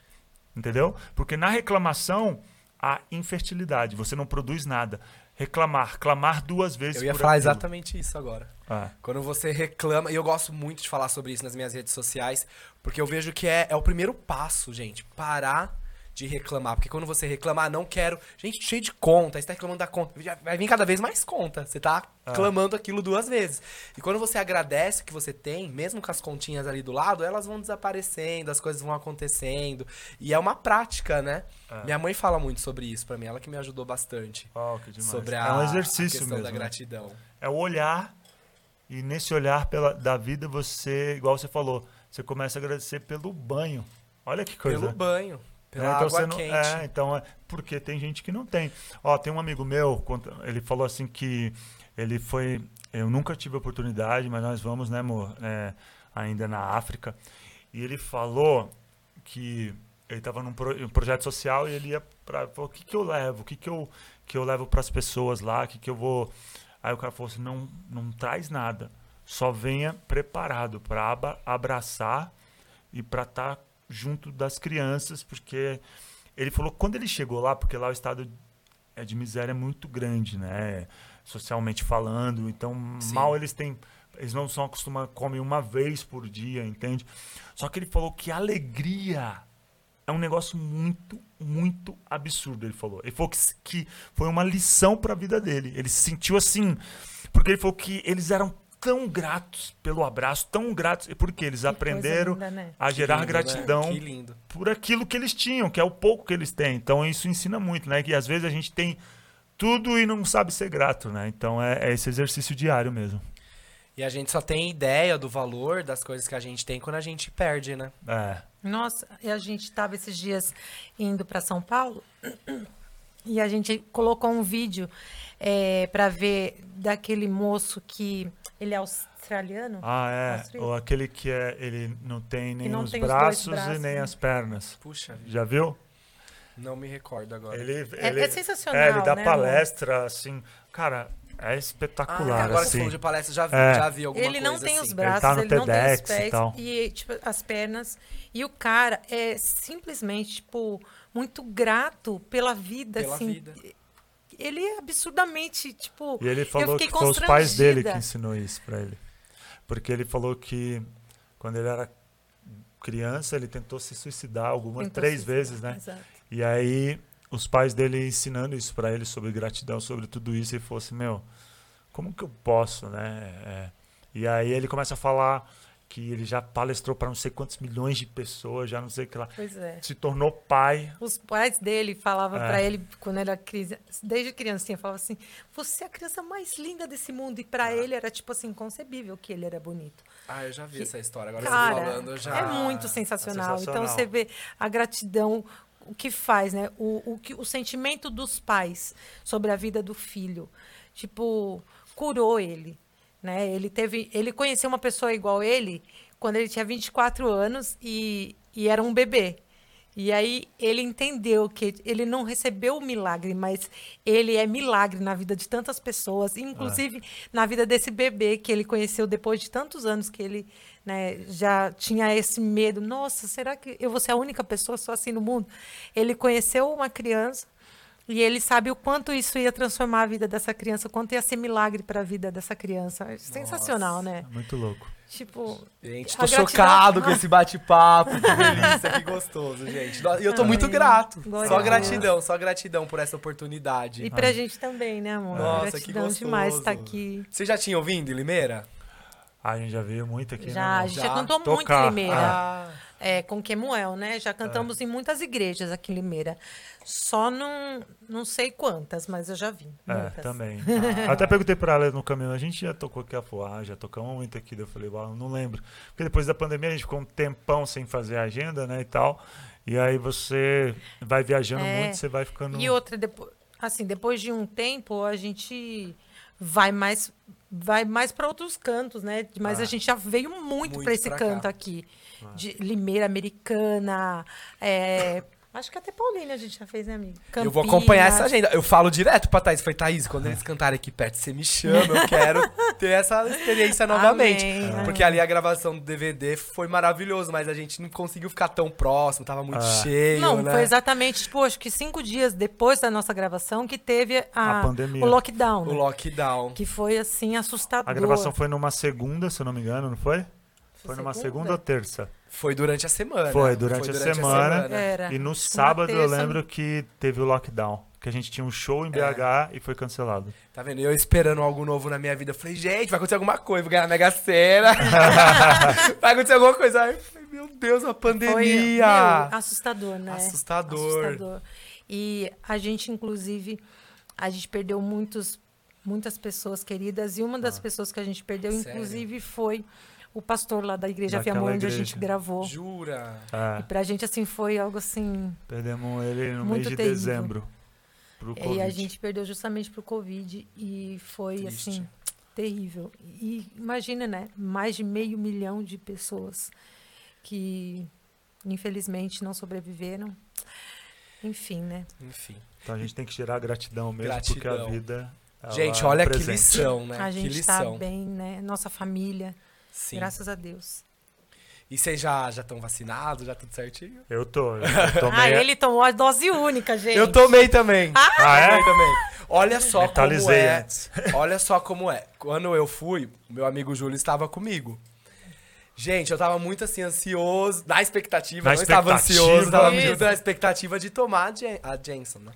Entendeu? Porque na reclamação há infertilidade, você não produz nada. Reclamar, clamar duas vezes Eu ia falar aquilo. exatamente isso agora. Ah, Quando você reclama, e eu gosto muito de falar sobre isso nas minhas redes sociais, porque eu vejo que é, é o primeiro passo, gente, parar de reclamar. Porque quando você reclama, ah, não quero. Gente, cheio de conta, aí você tá reclamando da conta. Vai vir cada vez mais conta. Você tá clamando aquilo duas vezes. E quando você agradece o que você tem, mesmo com as continhas ali do lado, elas vão desaparecendo, as coisas vão acontecendo. E é uma prática, né? Minha mãe fala muito sobre isso pra mim, ela que me ajudou bastante. oh, que demais. Sobre a, é um a exercício questão mesmo. da né? gratidão. É o olhar e nesse olhar pela, da vida você, igual você falou, você começa a agradecer pelo banho. Olha que coisa. Pelo banho, pela É, então água não- quente. É, então é porque tem gente que não tem. Ó, tem um amigo meu, ele falou assim que ele foi. Eu nunca tive oportunidade, mas nós vamos, né, amor? É, ainda na África. E ele falou que ele estava num pro- um projeto social e ele ia para o que que eu levo, o que que eu que eu levo para as pessoas lá, o que que eu vou. Aí o cara falou assim, não, não traz nada, só venha preparado para abraçar e para estar junto das crianças, porque ele falou que quando ele chegou lá, porque lá o estado é de miséria muito grande, né? Socialmente falando, então Sim. mal eles têm, eles não são acostumados, comem uma vez por dia, entende? Só que ele falou que alegria é um negócio muito, muito absurdo, ele falou. Ele falou que, que foi uma lição para a vida dele. Ele se sentiu assim, porque ele falou que eles eram tão gratos pelo abraço, tão gratos, porque eles Que aprenderam linda, né? a gerar lindo, né? gratidão lindo. por aquilo que eles tinham, que é o pouco que eles têm. Então isso ensina muito, né? Que às vezes a gente tem tudo e não sabe ser grato, né? Então é, é esse exercício diário mesmo. E a gente só tem ideia do valor das coisas que a gente tem quando a gente perde, né? É. Nossa, e a gente estava esses dias indo para São Paulo e a gente colocou um vídeo para ver daquele moço que ele é australiano. Ah, é. Ou aquele que é, ele não tem nem não os, tem os braços braços, e nem né? as pernas. Puxa vida, Já viu? não me recordo agora. Ele, É- ele, é sensacional, É, ele dá né, palestra, assim. Cara, é Ah, espetacular, agora você assim. falou de palestra, já vi, É. já vi alguma Ele coisa não tem assim. os braços, tá no ele não tem os TEDx e pés tal. e tipo, as pernas. E o cara é simplesmente, tipo, muito grato pela vida, Pela assim. vida. Ele é absurdamente, tipo. E ele falou que foi os pais dele que ensinou isso pra ele. Porque ele falou que quando ele era criança, ele tentou se suicidar algumas Tentou três se vezes, né? Exato. E aí os pais dele ensinando isso pra ele sobre gratidão, sobre tudo isso, e falou assim, meu, como que eu posso, né? É. E aí ele começa a falar que ele já palestrou para não sei quantos milhões de pessoas, já não sei o que lá. Pois é. Se tornou pai. Os pais dele falavam É. pra ele, quando ele era criança, desde criancinha, falavam assim: você é a criança mais linda desse mundo. E pra ele era, tipo assim, inconcebível que ele era bonito. Ah, eu já vi essa história. Agora Cara, você falando, já... é muito sensacional. é sensacional. Então você vê a gratidão, o que faz, né? O, o, que, o sentimento dos pais sobre a vida do filho. Tipo, curou ele. Né? Ele teve. Ele conheceu uma pessoa igual ele quando ele tinha 24 anos e, e era um bebê. E aí ele entendeu que ele não recebeu o milagre, mas ele é milagre na vida de tantas pessoas, inclusive na vida desse bebê que ele conheceu depois de tantos anos que ele né, já tinha esse medo. Nossa, será que eu vou ser a única pessoa só assim no mundo? Ele conheceu uma criança e ele sabe o quanto isso ia transformar a vida dessa criança, o quanto ia ser milagre para a vida dessa criança. É sensacional, né? Muito louco. Tipo, Gente, A tô gratidão- chocado com esse bate-papo. Que delícia, que gostoso, gente. E eu tô muito Ai, grato. glória Só a gratidão, só gratidão por essa oportunidade. e pra gente também, né, amor? Nossa, que Gratidão gostoso. demais estar aqui. Você já tinha ouvido em Limeira? Ah, a gente já veio muito aqui, Já, a né? gente Já já cantou muito tocar. em Limeira. Ah, É, com Quemuel, né? Já cantamos em muitas igrejas aqui em Limeira. Só não, não sei quantas, mas eu já vi. É, muitas. também. Eu Até perguntei pra ela no caminho, a gente já tocou aqui a Foá, já tocamos muito aqui. Eu falei, uau, não lembro. Porque depois da pandemia a gente ficou um tempão sem fazer agenda, né, e tal. E aí você vai viajando É. muito, você vai ficando... E outra, depois, assim, depois de um tempo, a gente vai mais vai mais para outros cantos, né? Mas Ah. a gente já veio muito, Muito para esse canto cá. aqui. De Limeira Americana, é, acho que até Paulínia a gente já fez, né, amigo? eu vou acompanhar essa Campinas. agenda. Eu falo direto pra Thaís. Falei, Thaís, quando eles cantarem aqui perto, você me chama. Eu quero ter essa experiência novamente. Amém, Porque amém. ali a gravação do DVD foi maravilhoso, mas a gente não conseguiu ficar tão próximo, tava muito Ah. cheio, Não, né? foi exatamente, tipo, acho que cinco dias depois da nossa gravação que teve a, A pandemia. o lockdown. O né? lockdown. Que foi, assim, assustador. A gravação foi numa segunda, se eu não me engano, não foi? Foi numa segunda? segunda ou terça? Foi durante a semana. Foi, durante a semana. Era. E no Uma sábado eu terça- lembro que teve o lockdown. Que a gente tinha um show em BH e foi cancelado. Tá vendo? Eu esperando algo novo na minha vida. Eu falei, gente, vai acontecer alguma coisa, vou ganhar a Mega Sena. vai acontecer alguma coisa. Aí eu falei, meu Deus, a Foi pandemia. meu, assustador, né? Assustador. Assustador. E a gente, inclusive, a gente perdeu muitos, muitas pessoas queridas. E uma das pessoas que a gente perdeu, Sério? inclusive, foi o pastor lá da Igreja Fiamão, onde a gente gravou. Jura? É, E pra gente, assim, foi algo assim. perdemos ele no mês de terrível. dezembro. Pro E Covid. a gente perdeu justamente pro Covid. E foi, Triste. assim, terrível. E imagina, né? Mais de meio milhão de pessoas que, infelizmente, não sobreviveram. Enfim, né? Enfim. Então a gente tem que gerar gratidão mesmo, porque Gratidão. a vida. gente, é olha que lição, né? A que gente tá lição. bem, né? Nossa família, Sim. graças a Deus. E vocês já estão vacinados? Já tudo certinho? Eu tô. Eu tomei, Ah, ele tomou a dose única, gente. Eu tomei também. Ah, é? Tomei também. Olha só como Mentalizei é. antes. Olha só como é. Quando eu fui, o meu amigo Júlio estava comigo. Gente, eu tava muito assim, ansioso, na expectativa, Na não estava expectativa. ansioso, tava muito na expectativa de tomar a, Jen- a Jensen, né?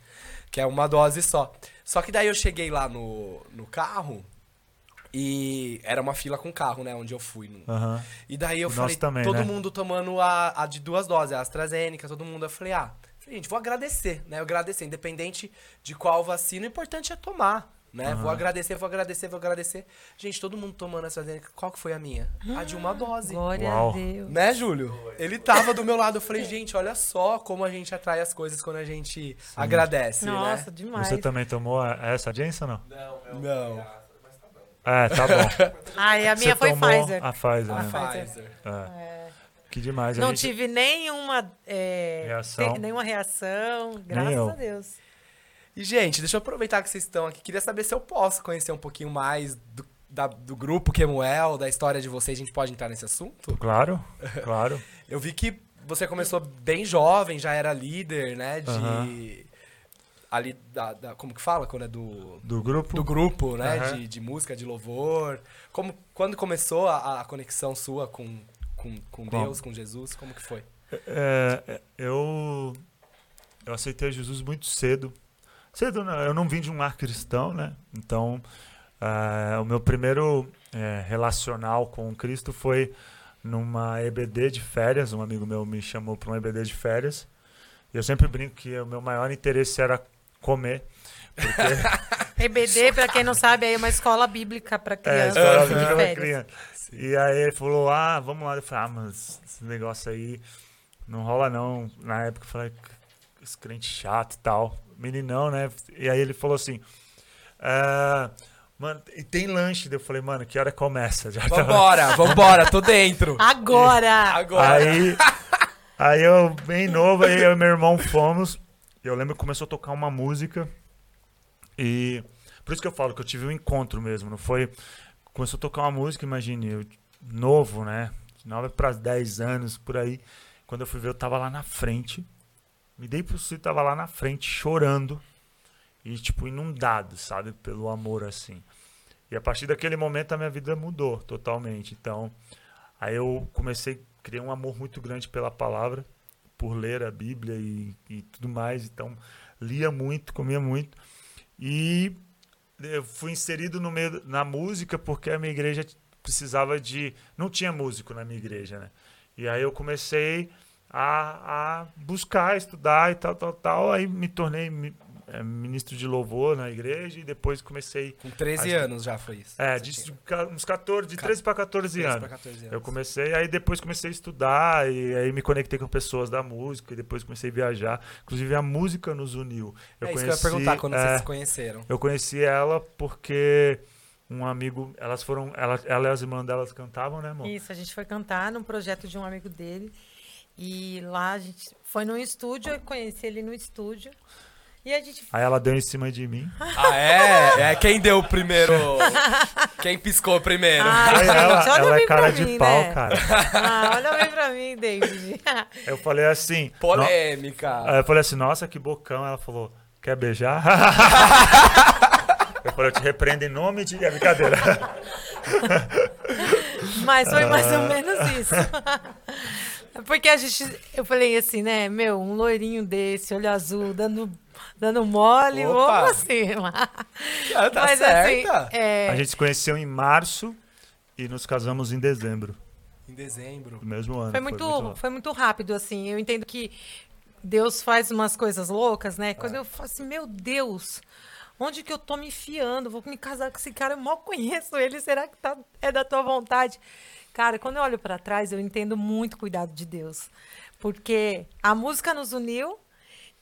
Que é uma dose só. Só que daí eu cheguei lá no, no carro e era uma fila com carro, né? Onde eu fui. Aham. E daí eu Nós falei, também, todo né? mundo tomando a, a de duas doses, a AstraZeneca, todo mundo. Eu falei, ah, gente, vou agradecer, né? Eu agradecer, independente de qual vacina, o importante é tomar, né? Vou agradecer, vou agradecer, vou agradecer. Gente, todo mundo tomando a AstraZeneca, qual que foi a minha? A de uma dose. Glória Uau. a Deus. Né, Júlio? Ele tava do meu lado. Eu falei, gente, olha só como a gente atrai as coisas quando a gente agradece, Nossa, né? demais. Você também tomou a- essa Jensen ou não? Não. É, tá bom. Ah, e a minha Você foi tomou Pfizer. A Pfizer, A né? Pfizer. É. Que demais. Não gente- tive nenhuma é, Reação. te- nenhuma reação, graças eu. a Deus. E, gente, deixa eu aproveitar que vocês estão aqui. Queria saber se eu posso conhecer um pouquinho mais do, da- do grupo Kemuel, da história de vocês. A gente pode entrar nesse assunto? Claro, claro. Eu vi que você começou bem jovem, já era líder, né? De. Aham. Ali, da, da- como que fala? Quando é do. Do grupo. Do grupo, né? Aham. De, de música, de louvor. Como, quando começou a, a conexão sua com, com, com? Deus, com Jesus? Como que foi? É, é, eu, eu aceitei Jesus muito cedo. Cedo, né? eu não vim de um lar cristão, né? Então, é, o meu primeiro é, relacional com Cristo foi numa EBD de férias. Um amigo meu me chamou para um EBD de férias. Eu sempre brinco que o meu maior interesse era comer. Porque EBD, pra quem não sabe, é uma escola bíblica pra É, criança. escola de bíblica criança. E aí ele falou, ah, vamos lá. Eu falei, ah, mas esse negócio aí não rola não. Na época eu falei, esse crente chato e tal. Meninão, né? E aí ele falou assim, "Ah, mano, e tem lanche? Eu falei, mano, que hora começa? Já tava- Vambora, vambora, tô dentro. Agora! Agora. Aí, aí eu, bem novo, aí eu e meu irmão fomos. Eu lembro que começou a tocar uma música. E por isso que eu falo que eu tive um encontro mesmo. Não foi. Começou a tocar uma música, imagine, eu, novo, né? De 9 para 10 anos, por aí. Quando eu fui ver, eu tava lá na frente. Me dei por si, tava lá na frente, chorando. E, tipo, inundado, sabe? Pelo amor, assim. E a partir daquele momento a minha vida mudou totalmente. Então, aí eu comecei, criei um amor muito grande pela palavra, por ler a Bíblia e, e tudo mais. Então, lia muito, comia muito. E eu fui inserido no meio na música porque a minha igreja precisava de. Não tinha músico na minha igreja, né? E aí eu comecei a, a buscar, estudar e tal, tal, tal. Aí me tornei é, ministro de louvor na igreja e depois comecei. Com 13 Acho- anos já foi isso. É, de, ca- uns 14, de 13 para 14 13 anos. pra 14 anos. Eu comecei, aí depois comecei a estudar, e aí me conectei com pessoas da música, e depois comecei a viajar. Inclusive a música nos uniu. Eu é isso conheci, que eu ia perguntar quando é, vocês se conheceram. Eu conheci ela porque um amigo, elas foram, ela, ela e as irmãs delas cantavam, né, amor? Isso, a gente foi cantar num projeto de um amigo dele. E lá a gente foi num estúdio, eu conheci ele no estúdio. E a gente. Aí ela deu em cima de mim. Ah, é? É quem deu o primeiro. quem piscou primeiro. Ai, Aí ela, gente, ela é cara mim, de pau, né? cara. Ah, olha bem pra mim, David. Eu falei assim. no- Polêmica. Aí eu falei assim, nossa, que bocão. Ela falou, quer beijar? eu falei, eu te repreendo em nome de. É brincadeira. Mas foi mais Ah. ou menos isso. Porque a gente. Eu falei assim, né? Meu, um loirinho desse, olho azul, dando, dando mole, Opa. vamos assim. Ah, tá Mas certa. assim, é, A gente se conheceu em março e nos casamos em dezembro Em dezembro. do mesmo ano. foi, muito, louco. foi muito rápido, assim. Eu entendo que Deus faz umas coisas loucas, né? É. Quando eu falo assim, meu Deus, onde que eu tô me enfiando? Vou me casar com esse cara, eu mal conheço ele, será que tá, é da tua vontade? Cara, quando eu olho pra trás, eu entendo muito o cuidado de Deus. Porque a música nos uniu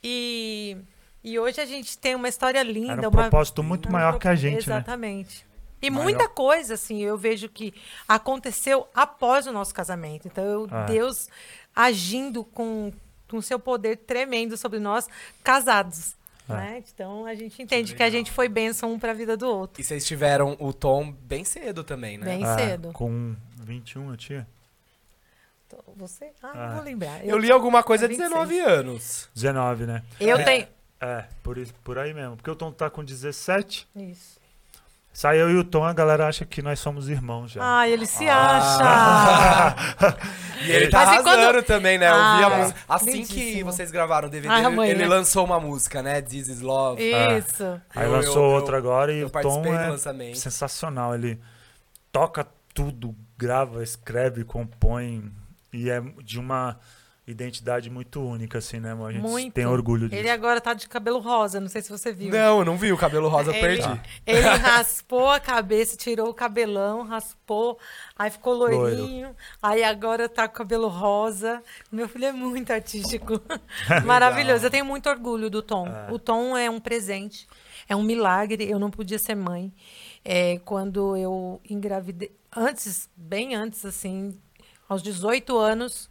e, e hoje a gente tem uma história linda. Era um uma, propósito muito um maior que a gente, né? Exatamente. E Maior. muita coisa, assim, eu vejo que aconteceu após o nosso casamento. Então, eu- Ah. Deus agindo com com seu poder tremendo sobre nós, casados. É. Né? Então, a gente entende que a gente foi bênção um para a vida do outro. E vocês tiveram o Tom bem cedo também, né? Bem É, cedo. Com 21 eu tinha. Você? Ah, Ah. não vou lembrar. Eu li alguma coisa há 26. 19 anos. 19, né? Eu É. tenho. É, por, isso- por aí mesmo. Porque o Tom tá com 17. Isso. Sai eu e o Tom, a galera acha que nós somos irmãos já. Ah, ele se Ah. acha. E ele tá Mas e arrasando quando- também, né? Eu vi Ah, a música. Assim que vocês gravaram o DVD, Ah, ele, amanhã. ele lançou uma música, né? This is Love. Isso. Aí Eu- lançou eu- outro agora e o Tom é lançamento. sensacional. Ele toca tudo, grava, escreve, compõe e é de uma identidade muito única, assim, né, amor? A gente Muito. tem orgulho disso. Ele agora tá de cabelo rosa, não sei se você viu. Não, eu não vi o cabelo rosa, Ele- perdi. Ele raspou a cabeça, tirou o cabelão, raspou, aí ficou loirinho, aí agora tá com cabelo rosa. Meu filho é muito artístico. Maravilhoso. Eu tenho muito orgulho do Tom. É. O Tom é um presente, é um milagre. Eu não podia ser mãe. É, quando eu engravidei, antes, bem antes, assim, aos 18 anos,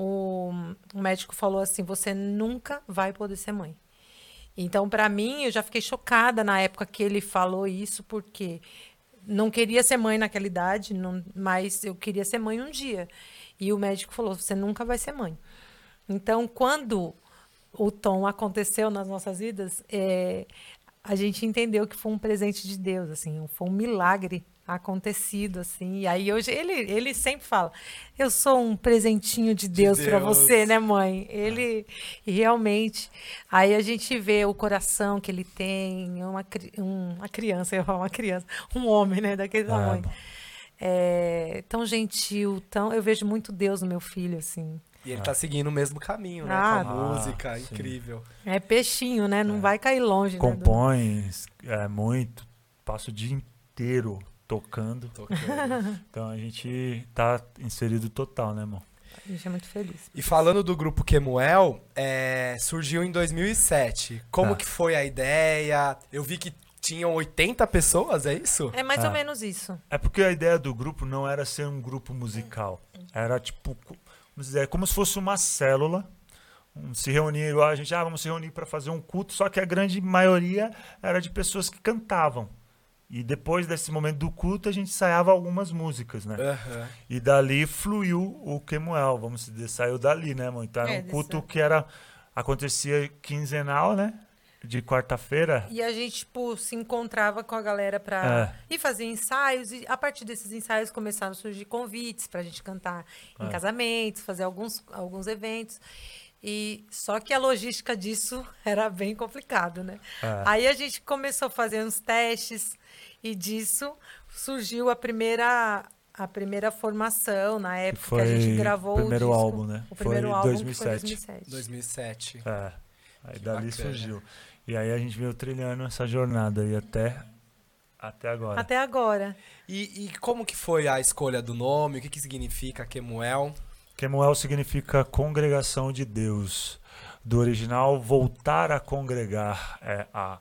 o, médico falou assim: você nunca vai poder ser mãe. Então, para mim, eu já fiquei chocada na época que ele falou isso, porque não queria ser mãe naquela idade, não- mas eu queria ser mãe um dia. E o médico falou: você nunca vai ser mãe. Então, quando o tom aconteceu nas nossas vidas, é, a gente entendeu que foi um presente de Deus, assim, foi um milagre acontecido, assim. E aí hoje ele, ele sempre fala: eu sou um presentinho de Deus para Deus. você, né, mãe? Ele e realmente. Aí a gente vê o coração que ele tem, uma, cri- um- uma criança, eu falar uma criança, um homem, né, daquele Ah, tamanho. bom. É, tão gentil, tão. Eu vejo muito Deus no meu filho, assim. E ele tá seguindo o mesmo caminho, né? Ah. com a música, Ah, incrível. É peixinho, né? Não vai cair longe. né, do- Compõe é, muito, passa o dia inteiro tocando. Tocando. Então a gente tá inserido total, né, amor? A gente é muito feliz. E falando do grupo Kemuel, é, surgiu em 2007. Como Ah. que foi a ideia? Eu vi que tinham 80 pessoas, é isso? É mais Ah. ou menos isso. É porque a ideia do grupo não era ser um grupo musical. Era tipo, vamos dizer, como se fosse uma célula. Um, se reunir igual a gente, ah, vamos se reunir para fazer um culto, só que a grande maioria era de pessoas que cantavam. E depois desse momento do culto, a gente ensaiava algumas músicas, né? Aham. E dali fluiu o Kemuel, vamos dizer, saiu dali, né, mãe? Então era É, um culto que era acontecia quinzenal, né? De quarta-feira. E a gente, tipo, se encontrava com a galera pra É. ir fazer ensaios. E a partir desses ensaios começaram a surgir convites pra gente cantar em É. casamentos, fazer alguns, alguns eventos. E só que a logística disso era bem complicado, né? É. Aí a gente começou a fazer uns testes e disso surgiu a primeira a primeira formação, na Que época que, foi a gente gravou o primeiro disco. álbum, né? O primeiro foi álbum 2007. que foi 2007. 2007. É. Aí Que dali bacana. surgiu. E aí a gente veio trilhando essa jornada aí até, até agora. Até agora. E, e como que foi a escolha do nome? O que, que significa Kemuel? Kemuel significa congregação de Deus. Do original, voltar a congregar, é, a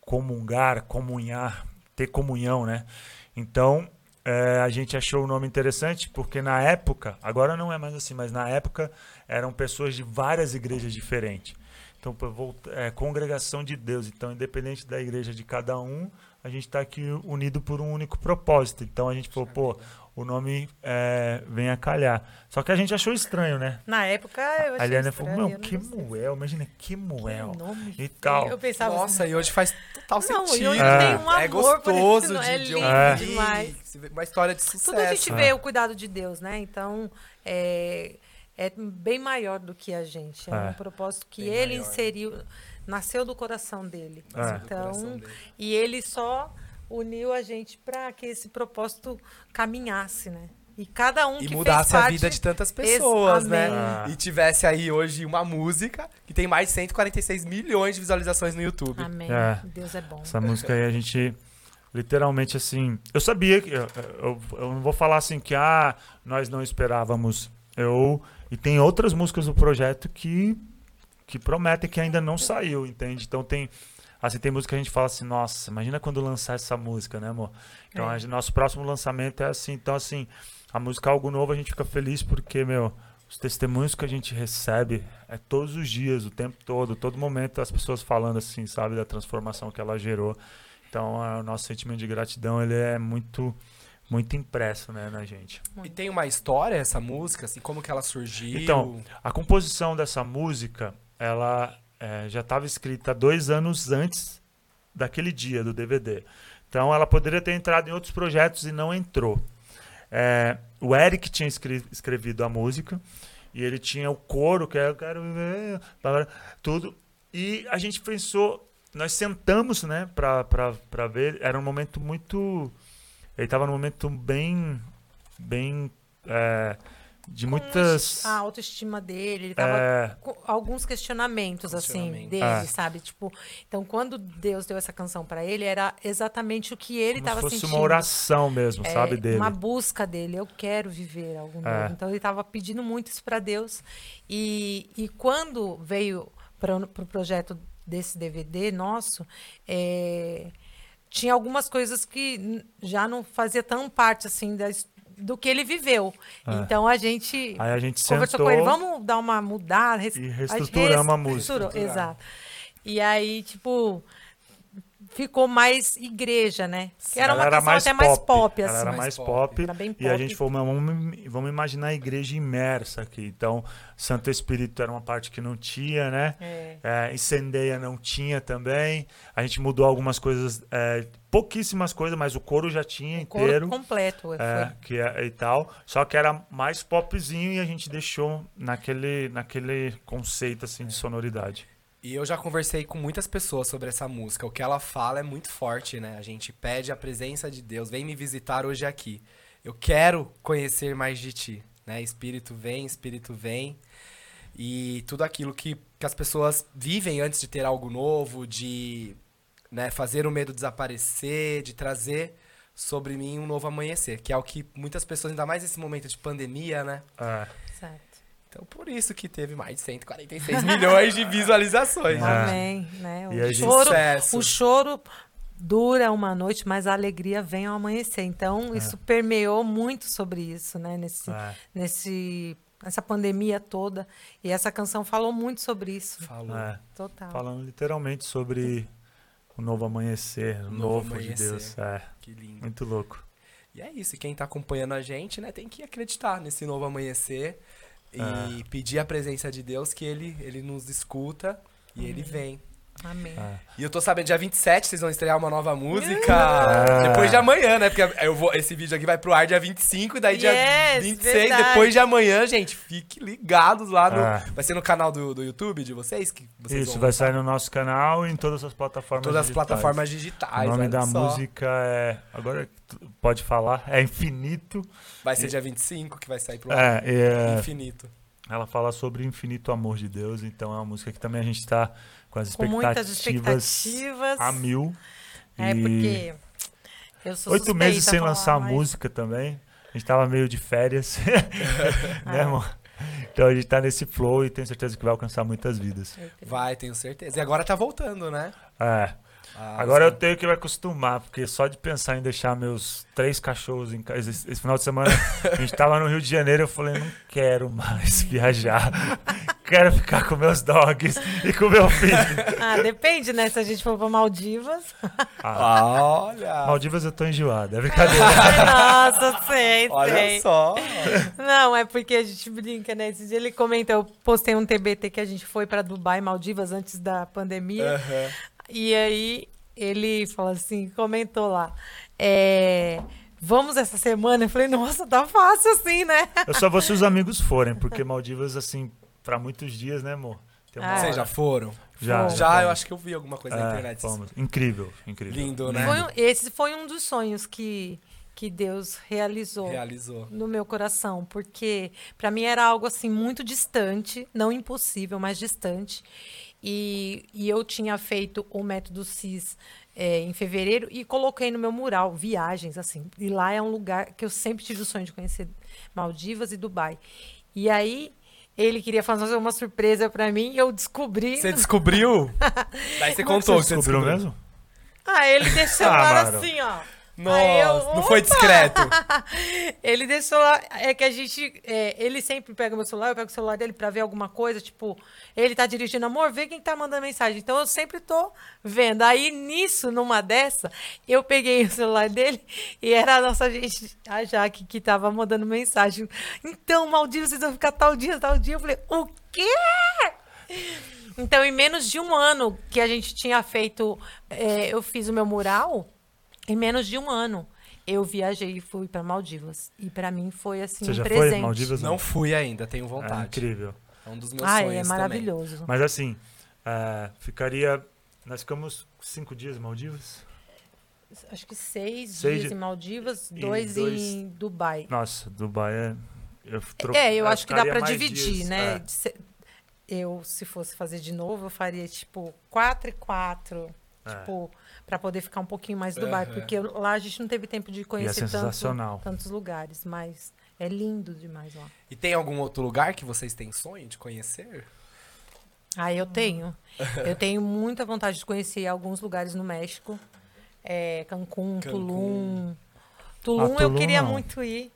comungar, comunhar, ter comunhão, né? Então, é, a gente achou o nome interessante porque na época, agora não é mais assim, mas na época eram pessoas de várias igrejas diferentes. Então, é, congregação de Deus. Então, independente da igreja de cada um, a gente está aqui unido por um único propósito. Então, a gente falou, pô, o nome é, vem a calhar. Só que a gente achou estranho, né? Na época eu achei A Eliana estranho, falou, eu meu, não gostei. Kemuel, imagina. Que nome E tal. Eu pensava Nossa, assim, e hoje faz total Não, e sentido. hoje É. tem um amor é por esse gostoso de, é de lindo ouvir. demais. Uma história de sucesso. Tudo a gente É. vê o cuidado de Deus, né? Então, é, é bem maior do que a gente. É, É. um propósito que Bem ele maior. inseriu, nasceu do coração dele. É. Do coração Então, dele. e ele só uniu a gente para que esse propósito caminhasse, né? E cada um E que mudasse fez a parte, vida de tantas pessoas, né? Ah. E tivesse aí hoje uma música que tem mais de 146 milhões de visualizações no YouTube. Amém. É. Deus é bom. Essa música aí a gente literalmente assim. Eu sabia que. Eu, eu, eu não vou falar assim que ah, nós não esperávamos. Eu. E tem outras músicas do projeto que, que prometem que ainda não saiu, entende? Então tem. Assim, tem música que a gente fala assim, nossa, imagina quando lançar essa música, né, amor? Então, É. a nosso próximo lançamento é assim. Então, assim, a música Algo Novo a gente fica feliz porque, meu, os testemunhos que a gente recebe é todos os dias, o tempo todo, todo momento, as pessoas falando assim, sabe, da transformação que ela gerou. Então, a- o nosso sentimento de gratidão, ele é muito, muito impresso, né, na gente. E tem uma história essa música, assim, como que ela surgiu? Então, A composição dessa música, ela é, já estava escrita dois anos antes daquele dia do DVD. Então ela poderia ter entrado em outros projetos e não entrou. É, o Eric tinha escre- escrevido a música e ele tinha o coro que é, eu quero viver, tudo. E a gente pensou, nós sentamos, né, pra ver. Era um momento muito. Ele estava num momento bem. bem. é, de muitas. A autoestima dele, ele tava é, com alguns questionamentos assim dele, Ah. sabe? Tipo, então quando Deus deu essa canção pra ele, era exatamente o que ele como fosse sentindo. uma oração mesmo, É, sabe, dele. Uma busca dele, eu quero viver algo novo. É. Então ele estava pedindo muito isso para Deus. E, e quando veio para o pro projeto desse DVD nosso, é, tinha algumas coisas que já não fazia tão parte assim da his- do que ele viveu. É. Então a gente Aí a gente conversou com ele, vamos dar uma mudada, res- e a gente reestruturamos a música. Exato. E aí, tipo, ficou mais igreja, né? Que era uma Ela canção até mais pop, Ela assim. era Mais mais pop. pop. Era bem E a pop. gente falou, "Mas vamos, vamos imaginar a igreja imersa aqui. Então, Santo Espírito era uma parte que não tinha, né? É. É, Incendeia não tinha também. A gente mudou algumas coisas, é, pouquíssimas coisas, mas o coro já tinha O coro inteiro. completo. É, que é, e tal. Só que era mais popzinho e a gente deixou naquele, naquele conceito assim de sonoridade. E eu já conversei com muitas pessoas sobre essa música. O que ela fala é muito forte, né? A gente pede a presença de Deus. Vem me visitar hoje aqui. Eu quero conhecer mais de ti, né? Espírito vem, Espírito vem. E tudo aquilo que, que as pessoas vivem antes de ter algo novo, de né, fazer o medo desaparecer, de trazer sobre mim um novo amanhecer, que é o que muitas pessoas, ainda mais nesse momento de pandemia, né? É, Certo. Então, por isso que teve mais de 146 milhões de visualizações. né? Amém. Né? E O, a gente- choro, Sucesso. o choro dura uma noite, mas a alegria vem ao amanhecer. Então, isso permeou muito sobre isso, né? Nesse, é, nesse, nessa pandemia toda. E essa canção falou muito sobre isso. Falou. é. Total. Falando literalmente sobre o novo amanhecer, o novo novo, de amanhecer. Deus. É, Que lindo. muito louco. E é isso. E quem tá acompanhando a gente, né, tem que acreditar nesse novo amanhecer e É. pedir a presença de Deus que ele, ele nos escuta e ele vem. Amém. É. E eu tô sabendo, dia 27 vocês vão estrear uma nova música. É. Depois de amanhã, né? Porque eu vou, esse vídeo aqui vai pro ar dia 25 e daí dia Yes, 26, verdade. depois de amanhã, gente. Fiquem ligados lá no. É. Vai ser no canal do, do YouTube de vocês? Que vocês Isso, vão vai sair no nosso canal e em todas as plataformas Todas as digitais. plataformas digitais. O nome da só. música é. Agora tu pode falar, é Infinito. Vai ser dia 25 que vai sair pro ar. É, e, é, Infinito. ela fala sobre o infinito amor de Deus, então é uma música que também a gente tá com as Com muitas expectativas expectativas. a mil. É, E porque eu sou Oito meses sem lançar mas- música também. A gente tava meio de férias, né, Ah. amor? Então a gente tá nesse flow e tenho certeza que vai alcançar muitas vidas. Eu. Vai, tenho certeza. E agora tá voltando, né? É. Ah, Agora eu os- tenho que me acostumar, porque só de pensar em deixar meus três cachorros em casa. Esse, esse final de semana a gente tava no Rio de Janeiro, eu falei, não quero mais viajar. Quero ficar com meus dogs e com meu filho. Ah, depende, né? Se a gente for pra Maldivas. Ah, Olha! Maldivas eu tô enjoado, é brincadeira. Nossa, sei, Olha sei. só! Não, é porque a gente brinca, né? Esse dia ele comenta, eu postei um TBT que a gente foi pra Dubai, Maldivas, antes da pandemia. Aham. E aí ele falou assim, comentou lá. É, vamos essa semana? Eu falei, nossa, tá fácil assim, né? Eu só vou se os amigos forem, porque Maldivas, assim, pra muitos dias, né, amor? Tem uma Ah, Vocês já foram? Já, Fomos. Já, eu acho que eu vi alguma coisa na É, internet. fomos. Incrível, incrível. Lindo, né? Foi um- esse foi um dos sonhos que, que Deus realizou. Realizou. no meu coração, porque para mim era algo assim muito distante, não impossível, mas distante. E, e eu tinha feito o método CIS é, em fevereiro e coloquei no meu mural viagens assim. E lá é um lugar que eu sempre tive o sonho de conhecer Maldivas e Dubai. E aí ele queria fazer uma surpresa para mim e eu descobri. Você descobriu? Daí você contou você que você descobriu descobriu. mesmo? Ah, ele deixou Ah, assim, ó. Nossa, eu, não foi discreto. Ele deixou lá. É que a gente. é, ele sempre pega meu celular, eu pego o celular dele pra ver alguma coisa. Tipo, ele tá dirigindo, amor, vê quem tá mandando mensagem. Então eu sempre tô vendo. Aí nisso, numa dessa, eu peguei o celular dele e era a nossa gente, a Jaque, que tava mandando mensagem. Então, Maldivas, vocês vão ficar tal dia, tal dia. Eu falei, o quê? Então, em menos de um ano que a gente tinha feito, é, eu fiz o meu mural, em menos de um ano eu viajei e fui para Maldivas. E para mim foi assim Você um já presente. foi Maldivas? Não fui ainda, tenho É vontade. incrível. É um dos meus Ah, sonhos é também. maravilhoso. Mas assim, é, ficaria. Nós ficamos cinco dias em Maldivas? Acho que seis, Seis dias di- em Maldivas, dois, dois- em Dubai. Nossa, Dubai é. Eu tro- É, eu acho que dá para dividir, dias, né? é. De Eu, se fosse fazer de novo, eu faria tipo quatro e quatro. É. Tipo, para poder ficar um pouquinho mais Dubai. Aham. Porque lá a gente não teve tempo de conhecer tanto- tantos lugares. Mas é lindo demais lá. E tem algum outro lugar que vocês têm sonho de conhecer? Ah, eu tenho. Eu tenho muita vontade de conhecer alguns lugares no México. É, Cancún. Tulum. Tulum Ah, eu Tulum queria não. muito ir.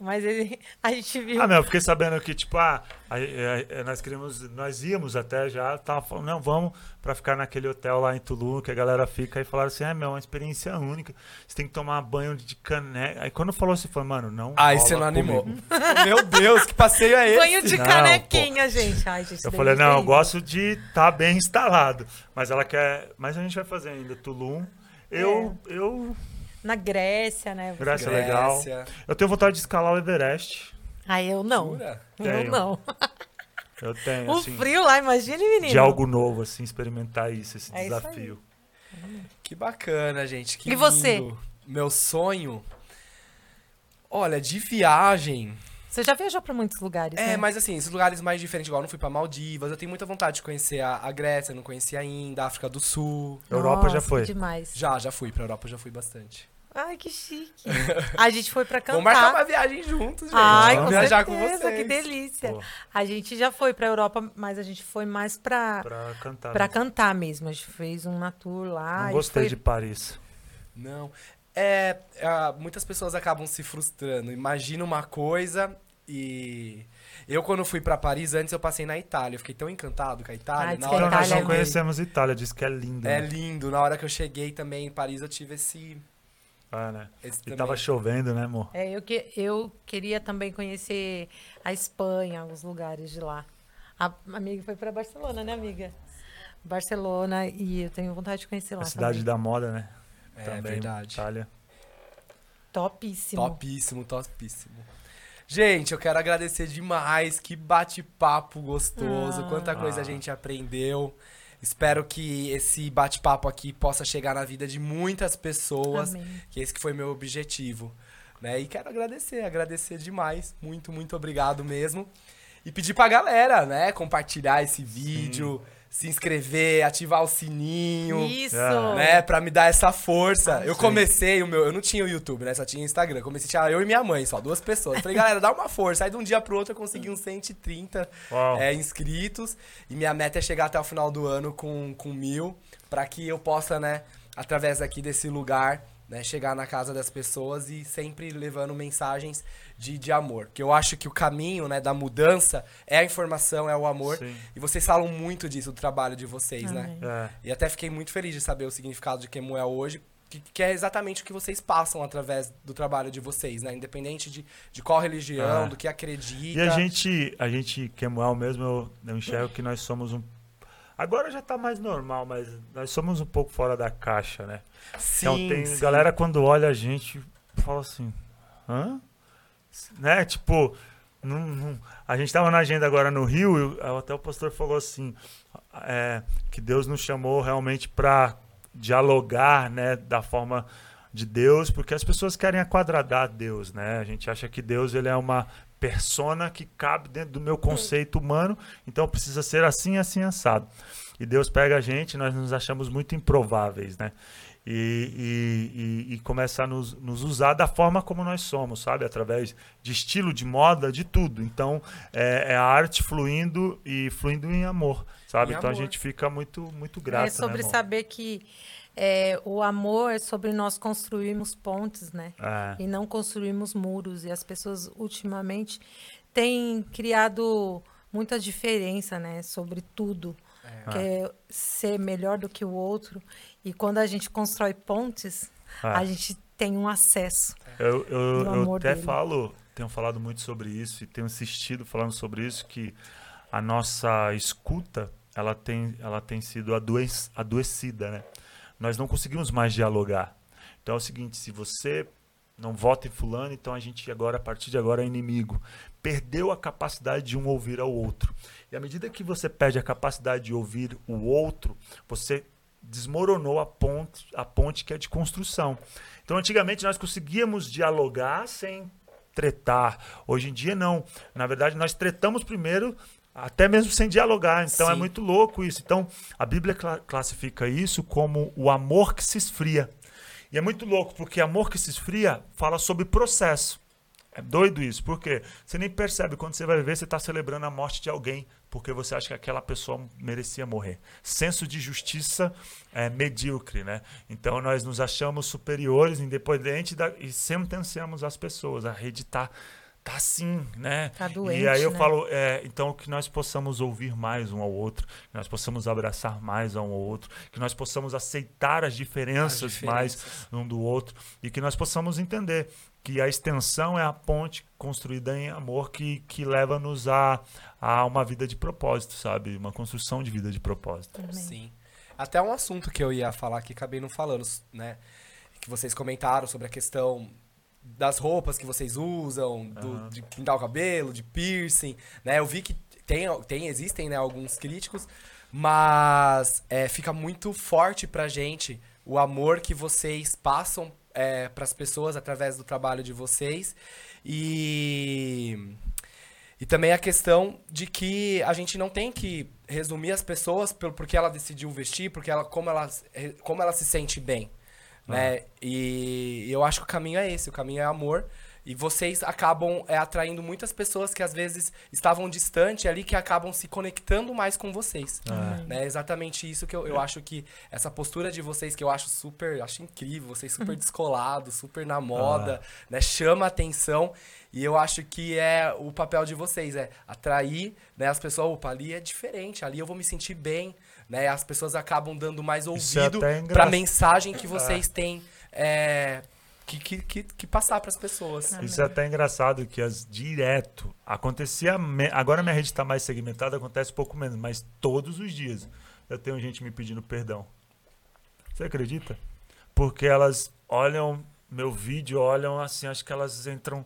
Mas ele, a gente viu. Ah, meu, eu fiquei sabendo que, tipo, ah, aí, nós queríamos, nós íamos até já, tava falando, não, vamos pra ficar naquele hotel lá em Tulum, que a galera fica, e falaram assim, é, meu, é uma experiência única, você tem que tomar banho de caneca. Aí quando falou assim, falou, mano, não Aí você não animou. Meu Deus, que passeio é esse? Banho de Não, canequinha, gente. Ai, gente Eu falei, é não, eu gosto de estar bem instalado. Mas ela quer. Mas a gente vai fazer ainda Tulum. Eu. É. Eu. Na Grécia, né? Grécia é legal. Grécia. Eu tenho vontade de escalar o Everest. Aí eu não. Jura? Eu não. Eu tenho, O assim. frio lá, imagine, menino. De algo novo, assim, experimentar isso, esse É isso desafio. Que bacana, gente. Que E você? lindo. Meu sonho. Olha, de viagem. Você já viajou pra muitos lugares, É, né? mas assim, esses lugares mais diferentes, igual eu não fui pra Maldivas, eu tenho muita vontade de conhecer a, a Grécia, não conheci ainda, a África do Sul. Europa já Nossa, foi. que demais. Já, já fui pra Europa, já fui bastante. Ai, que chique. A gente foi pra cantar. Vamos marcar uma viagem juntos, gente. Ai, Vamos com viajar certeza, com vocês. que delícia. Pô. A gente já foi pra Europa, mas a gente foi mais pra, Pra cantar. pra mesmo. cantar mesmo. A gente fez uma tour lá. Não gostei foi- de Paris. Não. É, ah, muitas pessoas acabam se frustrando. Imagina uma coisa e. Eu, quando fui pra Paris, antes eu passei na Itália. Eu fiquei tão encantado com a Itália. Diz na que a hora que eu nós Itália não é cheguei. conhecemos Itália, diz que é lindo. É né? lindo. Na hora que eu cheguei também em Paris, eu tive esse. É, né? esse E também. tava chovendo, né, amor? É, eu, que, eu queria também conhecer a Espanha, os lugares de lá. A amiga foi pra Barcelona, né, amiga? Barcelona e eu tenho vontade de conhecer lá A cidade também. da moda, né? É Também, verdade. Itália. Topíssimo. Topíssimo, topíssimo. Gente, eu quero agradecer demais. Que bate-papo gostoso. Ah. Quanta coisa Ah. a gente aprendeu. Espero que esse bate-papo aqui possa chegar na vida de muitas pessoas. Amém. Que esse que foi meu objetivo. Né? E quero agradecer, agradecer demais. Muito, muito obrigado mesmo. E pedir pra galera, né, compartilhar esse vídeo, se inscrever, ativar o sininho Isso. É. né, pra me dar essa força. eu Sim. comecei o meu, eu não tinha o YouTube, né, só tinha o Instagram. Comecei, tinha eu e minha mãe, só duas pessoas. Falei, galera, dá uma força. Aí de um dia pro outro eu consegui uns 130 Uau. é, inscritos e minha meta é chegar até o final do ano com, com mil, pra que eu possa, né, através aqui desse lugar, né, chegar na casa das pessoas e sempre levando mensagens de, de amor. Que eu acho que o caminho, né, da mudança é a informação, é o amor. Sim. E vocês falam muito disso, do trabalho de vocês, né? Amém. É. E até fiquei muito feliz de saber o significado de quem é hoje, que, que é exatamente o que vocês passam através do trabalho de vocês, né? Independente de, de qual religião, Ah. do que acredita. E a gente, a gente, Kemuel mesmo, eu, eu enxergo que nós somos um. Agora já tá mais normal, mas nós somos um pouco fora da caixa, né? Sim, então tem sim. galera quando olha a gente fala assim, hã? Né? Tipo, não, não- a gente tava na agenda agora no Rio, e até o pastor falou assim, é, que Deus nos chamou realmente para dialogar, né, da forma de Deus, porque as pessoas querem aquadradar Deus, né? A gente acha que Deus ele é uma persona que cabe dentro do meu conceito humano, então precisa ser assim, assim, assado. E Deus pega a gente, nós nos achamos muito improváveis, né? E, e, e, e começa a nos, nos usar da forma como nós somos, sabe? Através de estilo, de moda, de tudo. Então, é, é a arte fluindo e fluindo em amor, sabe? Em então amor. a gente fica muito, muito grato, é sobre né, saber que é, o amor é sobre nós construirmos pontes, né? É. E não construirmos muros. E as pessoas, ultimamente, têm criado muita diferença, né? Sobre tudo. É. Quer ser melhor do que o outro. E quando a gente constrói pontes, É. a gente tem um acesso. Eu, eu, eu até dele. falo, tenho falado muito sobre isso e tenho insistido falando sobre isso, que a nossa escuta, ela tem, ela tem sido adoec- adoecida, né? Nós não conseguimos mais dialogar. Então é o seguinte, se você não vota em fulano, então a gente agora, a partir de agora, é inimigo. Perdeu a capacidade de um ouvir ao outro. E à medida que você perde a capacidade de ouvir o outro, você desmoronou a ponte, a ponte que é de construção. Então, antigamente nós conseguíamos dialogar sem tretar. Hoje em dia não. Na verdade, nós tretamos primeiro, até mesmo sem dialogar. Então é Sim. muito louco isso. Então, a Bíblia cla- classifica isso como o amor que se esfria. E é muito louco, porque amor que se esfria fala sobre processo. É doido isso, porque você nem percebe quando você vai ver, você está celebrando a morte de alguém, porque você acha que aquela pessoa merecia morrer. Senso de justiça é medíocre, né? Então nós nos achamos superiores, independente da, e sentenciamos as pessoas. A rede tá, assim, né? Tá doente, e aí eu né? falo, é, então que nós possamos ouvir mais um ao outro, que nós possamos abraçar mais um ao outro, que nós possamos aceitar as diferenças, As mais diferenças. um do outro e que nós possamos entender que a extensão é a ponte construída em amor que, que leva-nos a, a uma vida de propósito, sabe? Uma construção de vida de propósito. Sim. Até um assunto que eu ia falar que acabei não falando, né? Que vocês comentaram sobre a questão das roupas que vocês usam, do, Aham. de pintar o cabelo, de piercing, né? Eu vi que tem, tem existem né, alguns críticos, mas é, fica muito forte pra gente o amor que vocês passam é, para as pessoas através do trabalho de vocês e e também a questão de que a gente não tem que resumir as pessoas pelo porque ela decidiu vestir, porque ela como ela como ela se sente bem, né? E eu acho que o caminho é esse, o caminho é amor. E vocês acabam é, atraindo muitas pessoas que às vezes estavam distante ali, que acabam se conectando mais com vocês. Ah. Né? É exatamente isso que eu, eu acho que essa postura de vocês, que eu acho super, acho incrível, vocês super descolados, super na moda, né? Chama atenção. E eu acho que é o papel de vocês, é atrair né, as pessoas, opa, ali é diferente, ali eu vou me sentir bem, né? As pessoas acabam dando mais é ouvido até pra engraçado. mensagem que vocês têm é, que, que, que, que passar pras pessoas. Isso é até engraçado que as direto acontecia. me- Agora minha rede está mais segmentada, acontece um pouco menos, mas todos os dias. eu tenho gente me pedindo perdão. Você acredita? Porque elas olham meu vídeo, olham assim, acho que elas entram.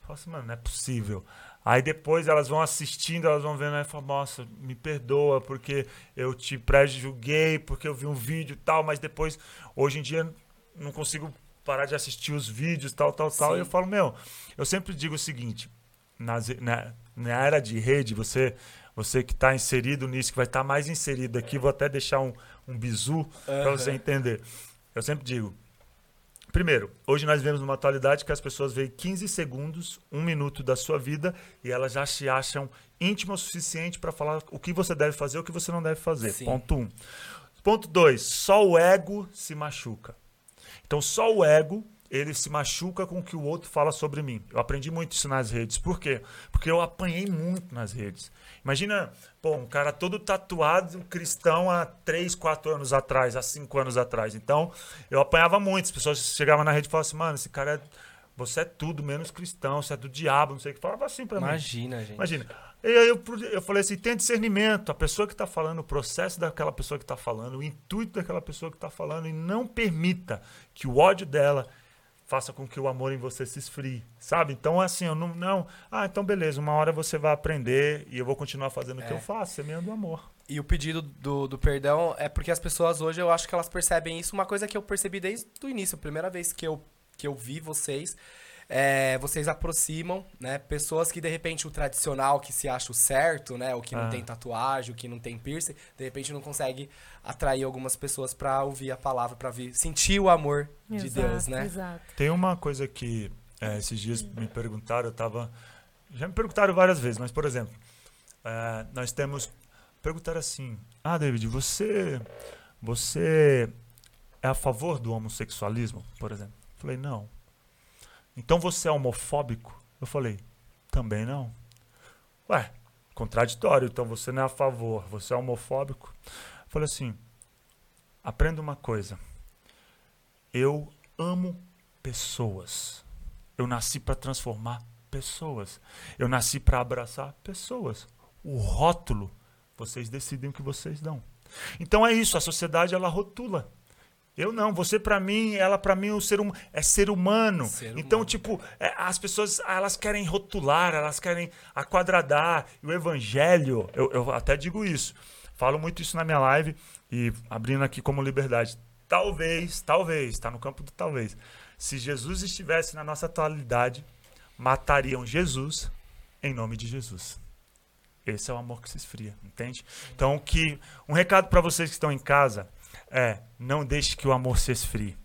Falam assim, mano, não é possível. Aí depois elas vão assistindo, elas vão vendo, aí falam, nossa, me perdoa porque eu te pré-julguei, porque eu vi um vídeo e tal, mas depois, hoje em dia, não consigo parar de assistir os vídeos, tal, tal, tal. Sim. E eu falo, meu, eu sempre digo o seguinte, nas, na, na era de rede, você você que está inserido nisso, que vai estar mais inserido aqui, vou até deixar um, um bizu para você entender. Eu sempre digo, Primeiro, hoje nós vivemos numa atualidade que as pessoas veem 15 segundos, um minuto da sua vida e elas já se acham íntimas o suficiente para falar o que você deve fazer e o que você não deve fazer. Sim. Ponto um. Ponto dois, só o ego se machuca. Então só o ego ele se machuca com o que o outro fala sobre mim. Eu aprendi muito isso nas redes. Por quê? Porque eu apanhei muito nas redes. Imagina, pô, um cara todo tatuado, cristão há 3, 4 anos atrás, há 5 anos atrás. Então, eu apanhava muito. As pessoas chegavam na rede e falavam assim, mano, esse cara é. Você é tudo menos cristão, você é do diabo, não sei o que. Falava assim pra mim. Imagina, gente. Imagina. E aí eu, eu falei assim, tem discernimento. A pessoa que está falando, o processo daquela pessoa que está falando, o intuito daquela pessoa que está falando, e não permita que o ódio dela faça com que o amor em você se esfrie, sabe? Então, assim, eu não, não... Ah, então beleza, uma hora você vai aprender e eu vou continuar fazendo o que É. eu faço, semeando amor. E o pedido do, do perdão é porque as pessoas hoje, eu acho que elas percebem isso. Uma coisa que eu percebi desde o início, a primeira vez que eu, que eu vi vocês, é, vocês aproximam, né? Pessoas que, de repente, o tradicional, que se acha o certo, né? O que não Ah. tem tatuagem, o que não tem piercing, de repente não consegue atrair algumas pessoas pra ouvir a palavra, pra vir, sentir o amor de Exato, Deus, né? Exato. Tem uma coisa que é, esses dias me perguntaram, eu tava. Já me perguntaram várias vezes, mas por exemplo, é, nós temos. Perguntaram assim: Ah, David, você. Você é a favor do homossexualismo, por exemplo? Eu falei, não. Então você é homofóbico? Eu falei, também não. Ué, contraditório, então você não é a favor, você é homofóbico? Eu falei assim: aprenda uma coisa. Eu amo pessoas. Eu nasci para transformar pessoas. Eu nasci para abraçar pessoas. O rótulo, vocês decidem o que vocês dão. Então é isso, a sociedade ela rotula. Eu não, você para mim, ela para mim o ser hum, é ser humano. Ser então, humano. tipo, é, as pessoas elas querem rotular, elas querem aquadradar. E o evangelho, eu, eu até digo isso. Falo muito isso na minha live e abrindo aqui como liberdade. Talvez, talvez, está no campo do talvez. Se Jesus estivesse na nossa atualidade, matariam Jesus em nome de Jesus. Esse é o amor que se esfria, entende? Então, que um recado para vocês que estão em casa é: não deixe que o amor se esfrie.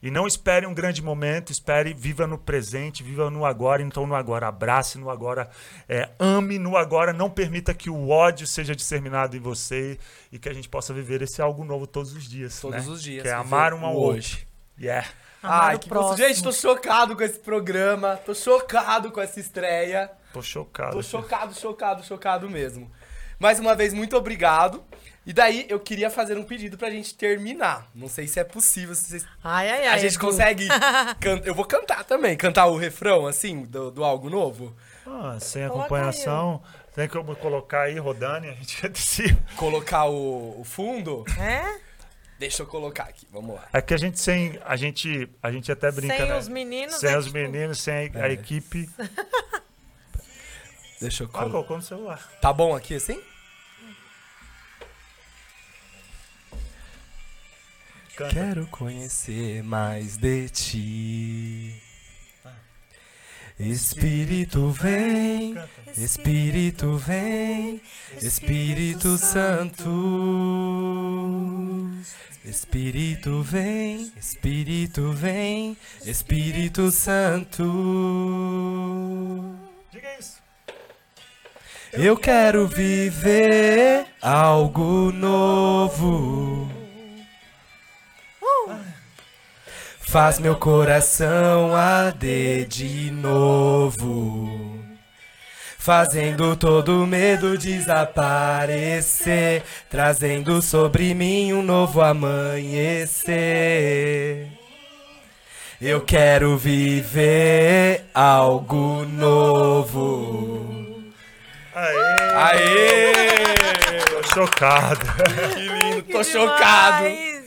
E não espere um grande momento, espere, viva no presente, viva no agora. Então, no agora, abrace no agora, é, ame no agora. Não permita que o ódio seja disseminado em você e que a gente possa viver esse algo novo todos os dias. Todos né? os dias. Que é amar um ao o outro. hoje. Yeah. Amar Ai, que próximo. Gente, tô chocado com esse programa. Tô chocado com essa estreia. Tô chocado. Tô chocado, chocado, chocado mesmo. Mais uma vez, muito obrigado. E daí, eu queria fazer um pedido pra gente terminar. Não sei se é possível, se vocês... Ai, ai, ai. a gente Edu. consegue... can- Eu vou cantar também, cantar o refrão, assim, do, do algo novo. Ah, sem acompanhação. Tem como colocar aí rodando e a gente decide. Colocar o, o fundo. É? Deixa eu colocar aqui, vamos lá. É que a gente sem. A gente, a gente até brinca, Sem né? os meninos. Sem é os tipo- meninos, sem a, a equipe. Deixa eu Ah, colocar. colocou no celular. Tá bom aqui assim? Canta. Quero conhecer mais de ti. Espírito vem, Espírito vem, Espírito Santo. Espírito vem, Espírito vem, Espírito Santo. Diga isso. Eu quero viver algo novo. Faz meu coração arder de novo. Fazendo todo medo desaparecer. Trazendo sobre mim um novo amanhecer. Eu quero viver algo novo. Aê! Aê! Tô Chocado. Que lindo, tô Que chocado. demais.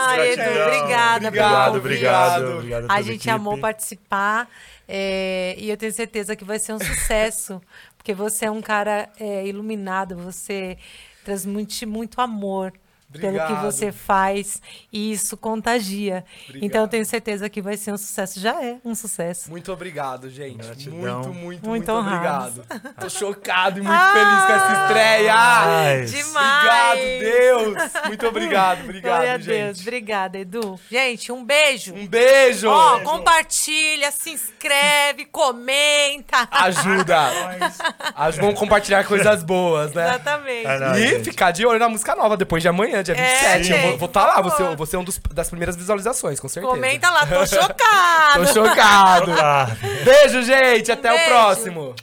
Ai, Edu, obrigada. Obrigado, obrigado, obrigado. obrigado. A pela gente equipe. amou participar é, e eu tenho certeza que vai ser um sucesso, porque você é um cara é, iluminado, você transmite muito amor pelo que você faz e isso contagia. Obrigado. Então eu tenho certeza que vai ser um sucesso. Já é um sucesso. Muito obrigado, gente. Gratidão. Muito, muito, muito, Muito obrigado. Tô chocado e muito feliz com essa estreia. Ai, Demais! Obrigado, Deus. Muito obrigado, obrigado, Glória a gente. Deus. Obrigada, Edu. Gente, um beijo. Um beijo. Ó, compartilha, se inscreve, comenta. Ajuda. Aj- Vamos compartilhar coisas boas, né? Exatamente. É e gente. ficar de olho na música nova depois de amanhã, dia É, 27. eu vou- estar lá, vou ser, favor. vou ser um dos, das primeiras visualizações, com certeza. Comenta lá, tô chocada. Tô chocado. Chocado. Beijo, gente. Até o beijo. próximo.